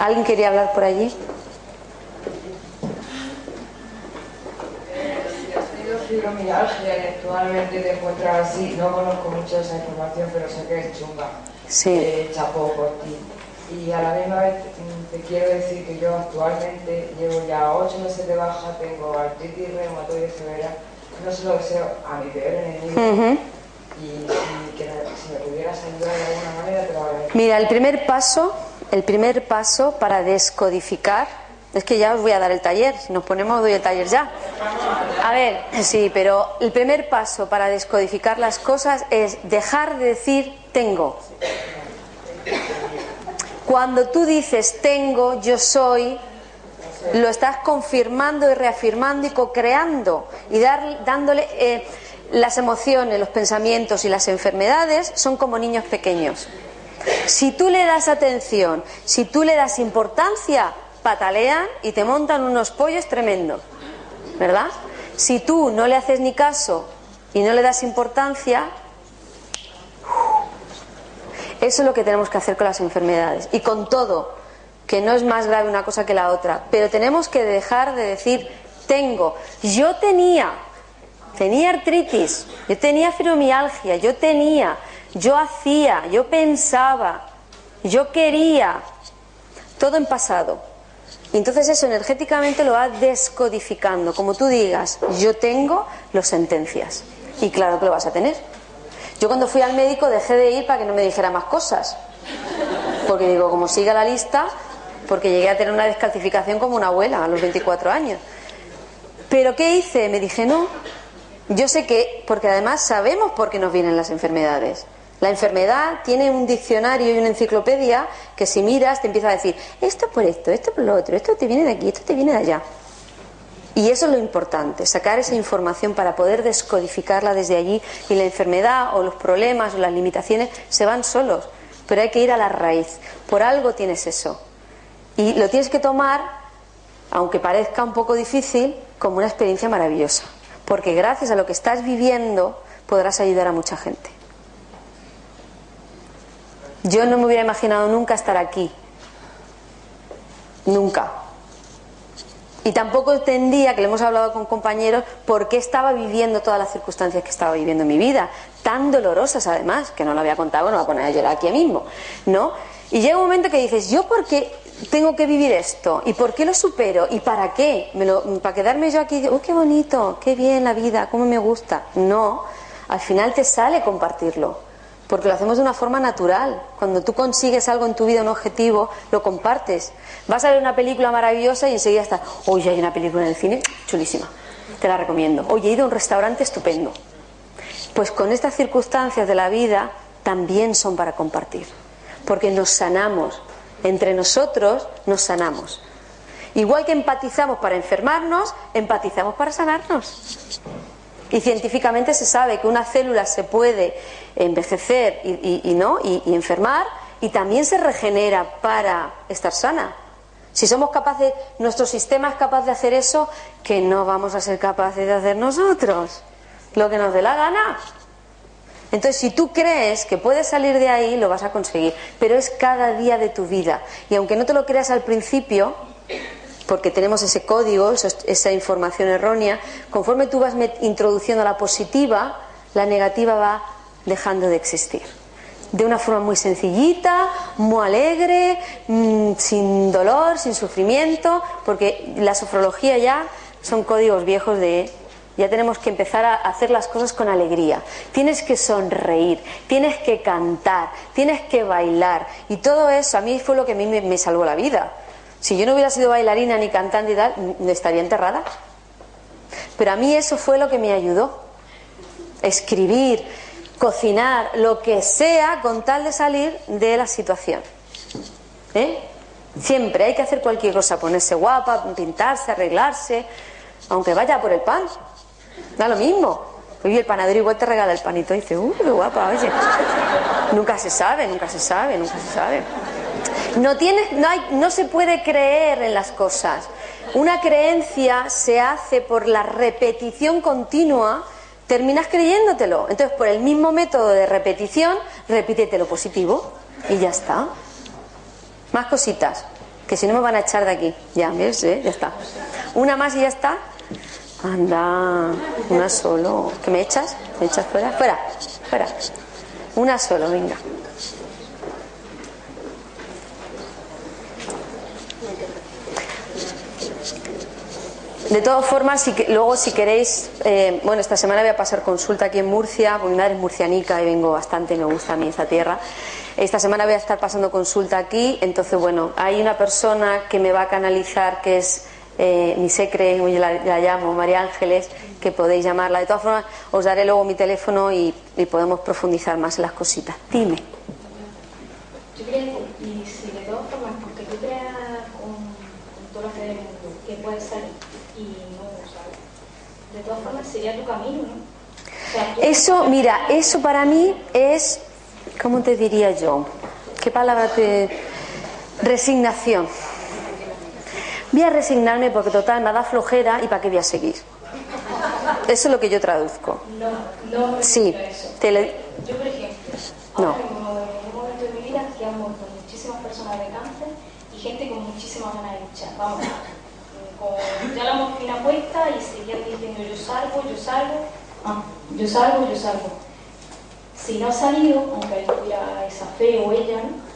Speaker 2: ¿Alguien quería hablar por allí?
Speaker 6: fibromialgia y actualmente te encuentras así, no conozco mucho esa información, pero sé que es chunga.
Speaker 2: Sí.
Speaker 6: Eh, chapo por ti. Y a la misma vez te quiero decir que yo actualmente llevo ya ocho meses de baja, tengo artritis reumatoide severa, no se lo deseo a mi peor enemigo. y, que si me pudieras ayudar de alguna manera te lo agradezco.
Speaker 2: Mira, el primer paso, el primer paso para descodificar es que ya os voy a dar el taller, si nos ponemos doy el taller ya. A ver, sí, pero el primer paso para descodificar las cosas es dejar de decir tengo. Cuando tú dices tengo, yo soy, lo estás confirmando y reafirmando y co-creando y dar, dándole eh, las emociones, los pensamientos y las enfermedades son como niños pequeños. Si tú le das atención, si tú le das importancia, patalean y te montan unos pollos tremendos, ¿verdad? Si tú no le haces ni caso y no le das importancia, eso es lo que tenemos que hacer con las enfermedades y con todo, que no es más grave una cosa que la otra. Pero tenemos que dejar de decir, tengo, yo tenía, tenía artritis, yo tenía fibromialgia, yo tenía, yo hacía, yo pensaba, yo quería, todo en pasado. Entonces eso energéticamente lo va descodificando. Como tú digas, yo tengo, lo sentencias. Y claro que lo vas a tener. Yo cuando fui al médico dejé de ir para que no me dijera más cosas. Porque digo, como siga la lista, porque llegué a tener una descalcificación como una abuela a los 24 años. Pero ¿qué hice? Me dije, no. Yo sé que, porque además sabemos por qué nos vienen las enfermedades. La enfermedad tiene un diccionario y una enciclopedia que si miras te empieza a decir, esto por esto, esto por lo otro, esto te viene de aquí, esto te viene de allá. Y eso es lo importante, sacar esa información para poder descodificarla desde allí y la enfermedad o los problemas o las limitaciones se van solos, pero hay que ir a la raíz. Por algo tienes eso. Y lo tienes que tomar, aunque parezca un poco difícil, como una experiencia maravillosa, porque gracias a lo que estás viviendo podrás ayudar a mucha gente. Yo no me hubiera imaginado nunca estar aquí. Nunca. Y tampoco entendía, que le hemos hablado con compañeros, por qué estaba viviendo todas las circunstancias que estaba viviendo en mi vida, tan dolorosas además, que no lo había contado, no me voy a poner a llorar aquí mismo, ¿no? Y llega un momento que dices, ¿yo por qué tengo que vivir esto? ¿Y por qué lo supero? ¿Y para qué? ¿Me lo, ¿Para quedarme yo aquí? ¡Oh, qué bonito! ¡Qué bien la vida! ¿Cómo me gusta? No, al final te sale compartirlo porque lo hacemos de una forma natural. Cuando tú consigues algo en tu vida, un objetivo, lo compartes. Vas a ver una película maravillosa y enseguida está, oye, hay una película en el cine chulísima, te la recomiendo. Oye, he ido a un restaurante estupendo. Pues con estas circunstancias de la vida también son para compartir, porque nos sanamos, entre nosotros nos sanamos. Igual que empatizamos para enfermarnos, empatizamos para sanarnos. Y científicamente se sabe que una célula se puede envejecer y, no y, enfermar y también se regenera para estar sana. Si somos capaces, nuestro sistema es capaz de hacer eso, que no vamos a ser capaces de hacer nosotros. Lo que nos dé la gana. Entonces, si tú crees que puedes salir de ahí, lo vas a conseguir. Pero es cada día de tu vida. Y aunque no te lo creas al principio, porque tenemos ese código, esa información errónea, conforme tú vas introduciendo la positiva, la negativa va dejando de existir. De una forma muy sencillita, muy alegre, mm, sin dolor, sin sufrimiento, porque la sofrología ya son códigos viejos de ya tenemos que empezar a hacer las cosas con alegría. Tienes que sonreír, tienes que cantar, tienes que bailar. Y todo eso a mí fue lo que a mí me, salvó la vida. Si yo no hubiera sido bailarina ni cantante y tal, estaría enterrada. Pero a mí eso fue lo que me ayudó. Escribir, cocinar, lo que sea con tal de salir de la situación. ¿Eh? Siempre hay que hacer cualquier cosa, ponerse guapa, pintarse, arreglarse, aunque vaya por el pan. Da lo mismo. Y el panadero igual te regala el panito y dice, ¡uh, qué guapa! Oye, nunca se sabe, nunca se sabe, nunca se sabe. No, tienes, no, hay, no se puede creer en las cosas. Una creencia se hace por la repetición continua, terminas creyéndotelo. Entonces, por el mismo método de repetición, repítete lo positivo y ya está. Más cositas, que si no me van a echar de aquí. Ya, ¿ves? ¿Eh? Ya está. Una más y ya está. Anda, una solo. ¿Qué me echas? ¿Me echas fuera? Fuera, fuera. Una solo, venga. De todas formas, si, luego si queréis, eh, bueno, esta semana voy a pasar consulta aquí en Murcia, mi madre es murcianica y vengo bastante, me gusta a mí esa tierra. Esta semana voy a estar pasando consulta aquí, entonces, bueno, hay una persona que me va a canalizar que es eh, mi secre, yo la, llamo María Ángeles, que podéis llamarla. De todas formas, os daré luego mi teléfono y, podemos profundizar más en las cositas. Dime.
Speaker 7: Yo quería decir, y si de todas formas, porque tú creas con, con todo lo que del que puede salir y no, ¿sabes? De todas formas, sería tu camino, ¿no?
Speaker 2: eso, mira, eso para mí es, ¿cómo te diría yo? ¿Qué palabra te... Resignación voy a resignarme porque total me da flojera y para qué voy a seguir. Eso es lo que yo traduzco.
Speaker 7: No, no.
Speaker 2: Sí.
Speaker 7: Te Yo, por ejemplo, no. en un momento de mi vida que han muerto muchísimas personas de cáncer y gente con muchísimas ganas de luchar. Vamos, con ya la morfina puesta y seguían diciendo yo salgo, yo salgo, ah, yo salgo, yo salgo. Si no ha salido, aunque él tuviera esa fe o ella, ¿no?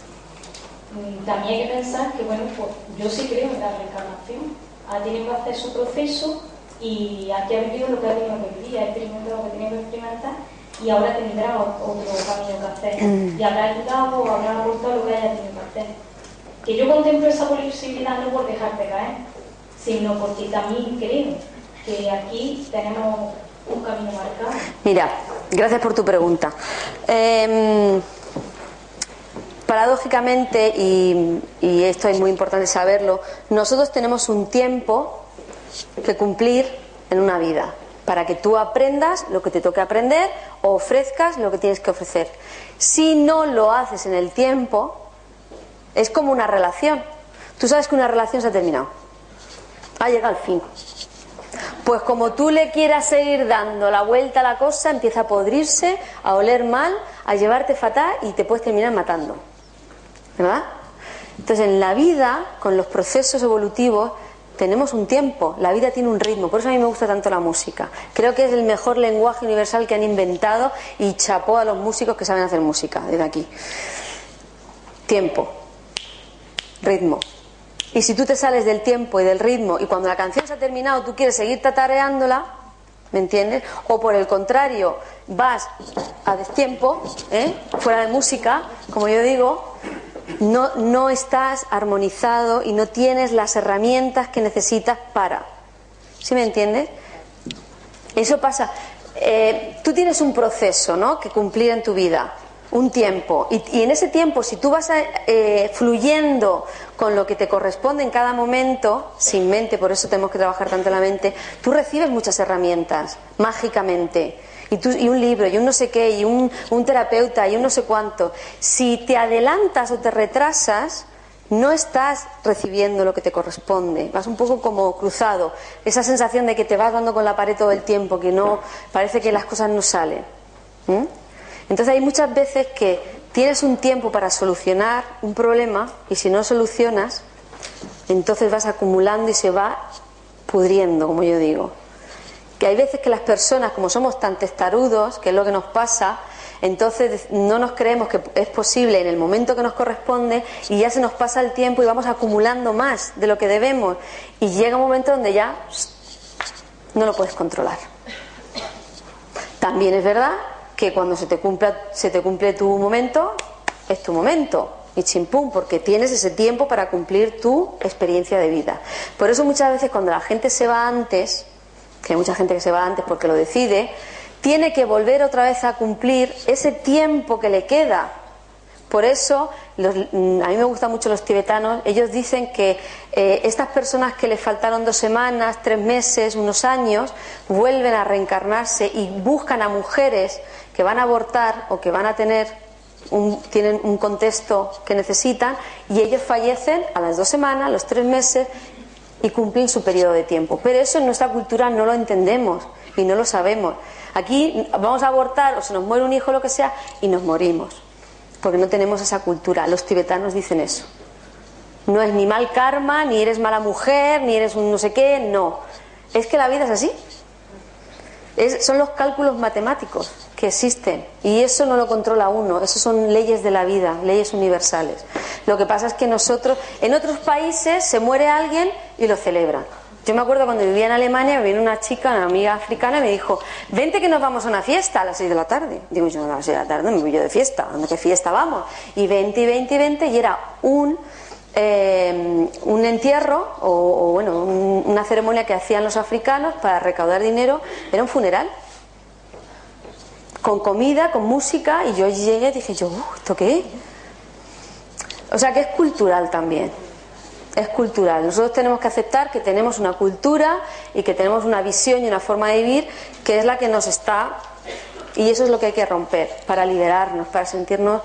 Speaker 7: Mm, también hay que pensar que, bueno, pues yo sí creo en la reencarnación. Ha tenido que hacer su proceso y aquí ha vivido lo que ha tenido que vivir, ha experimentado lo que tenía que experimentar y ahora tendrá otro camino que hacer. Mm. Y habrá ayudado o habrá aportado lo que haya tenido que hacer. Que yo contemplo esa posibilidad no por dejarte caer, sino porque también creo que aquí tenemos un camino marcado.
Speaker 2: Mira, gracias por tu pregunta. Eh, paradójicamente, y, esto es muy importante saberlo, nosotros tenemos un tiempo que cumplir en una vida para que tú aprendas lo que te toque aprender o ofrezcas lo que tienes que ofrecer. Si no lo haces en el tiempo, es como una relación. Tú sabes que una relación se ha terminado, ha llegado al fin. Pues como tú le quieras seguir dando la vuelta a la cosa, empieza a podrirse, a oler mal, a llevarte fatal y te puedes terminar matando. ¿verdad? Entonces, en la vida, con los procesos evolutivos, tenemos un tiempo, la vida tiene un ritmo, por eso a mí me gusta tanto la música. Creo que es el mejor lenguaje universal que han inventado y chapó a los músicos que saben hacer música desde aquí. Tiempo, ritmo. Y si tú te sales del tiempo y del ritmo y cuando la canción se ha terminado tú quieres seguir tatareándola, ¿me entiendes? O por el contrario, vas a destiempo, ¿eh? fuera de música, como yo digo, no, no estás armonizado y no tienes las herramientas que necesitas para. ¿Sí me entiendes? Eso pasa. Eh, tú tienes un proceso ¿no? que cumplir en tu vida, un tiempo, y, en ese tiempo, si tú vas eh, fluyendo con lo que te corresponde en cada momento, sin mente, por eso tenemos que trabajar tanto la mente, tú recibes muchas herramientas, mágicamente y, un libro, y un no sé qué, y un, un terapeuta, y un no sé cuánto. Si te adelantas o te retrasas, no estás recibiendo lo que te corresponde, vas un poco como cruzado, esa sensación de que te vas dando con la pared todo el tiempo, que no parece que las cosas no salen. Entonces hay muchas veces que tienes un tiempo para solucionar un problema y si no solucionas, entonces vas acumulando y se va pudriendo, como yo digo. Que hay veces que las personas, como somos tan testarudos, que es lo que nos pasa, entonces no nos creemos que es posible en el momento que nos corresponde y ya se nos pasa el tiempo y vamos acumulando más de lo que debemos y llega un momento donde ya no lo puedes controlar. También es verdad que cuando se te cumple, se te cumple tu momento, es tu momento y chimpum, porque tienes ese tiempo para cumplir tu experiencia de vida. Por eso muchas veces cuando la gente se va antes, que hay mucha gente que se va antes porque lo decide, tiene que volver otra vez a cumplir ese tiempo que le queda. Por eso, mm, a mí me gustan mucho los tibetanos, ellos dicen que eh, estas personas que les faltaron dos semanas, tres meses, unos años, vuelven a reencarnarse y buscan a mujeres que van a abortar o que van a tener un, tienen un contexto que necesitan y ellos fallecen a las dos semanas, a los tres meses y cumplen su periodo de tiempo. Pero eso en nuestra cultura no lo entendemos y no lo sabemos. Aquí vamos a abortar o se nos muere un hijo, lo que sea, y nos morimos, porque no tenemos esa cultura. Los tibetanos dicen eso. No es ni mal karma, ni eres mala mujer, ni eres un no sé qué, no. Es que la vida es así. son los cálculos matemáticos que existen y eso no lo controla uno, eso son leyes de la vida, leyes universales. Lo que pasa es que nosotros, en otros países se muere alguien y lo celebran. Yo me acuerdo cuando vivía en Alemania, me vino una chica, una amiga africana, y me dijo, vente que nos vamos a una fiesta a las 6 de la tarde. Digo, yo a las 6 de la tarde me voy yo de fiesta, ¿a qué fiesta vamos? Y 20 y 20 y 20, y era un, eh, un entierro, o, bueno, una ceremonia que hacían los africanos para recaudar dinero, era un funeral. Con comida, con música, y yo llegué y dije, yo, ¿esto qué? O sea que es cultural también es cultural. Nosotros tenemos que aceptar que tenemos una cultura y que tenemos una visión y una forma de vivir que es la que nos está y eso es lo que hay que romper para liberarnos, para sentirnos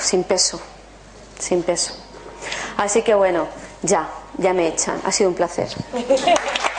Speaker 2: sin peso, sin peso. Así que bueno, ya, ya me echan. Ha sido un placer.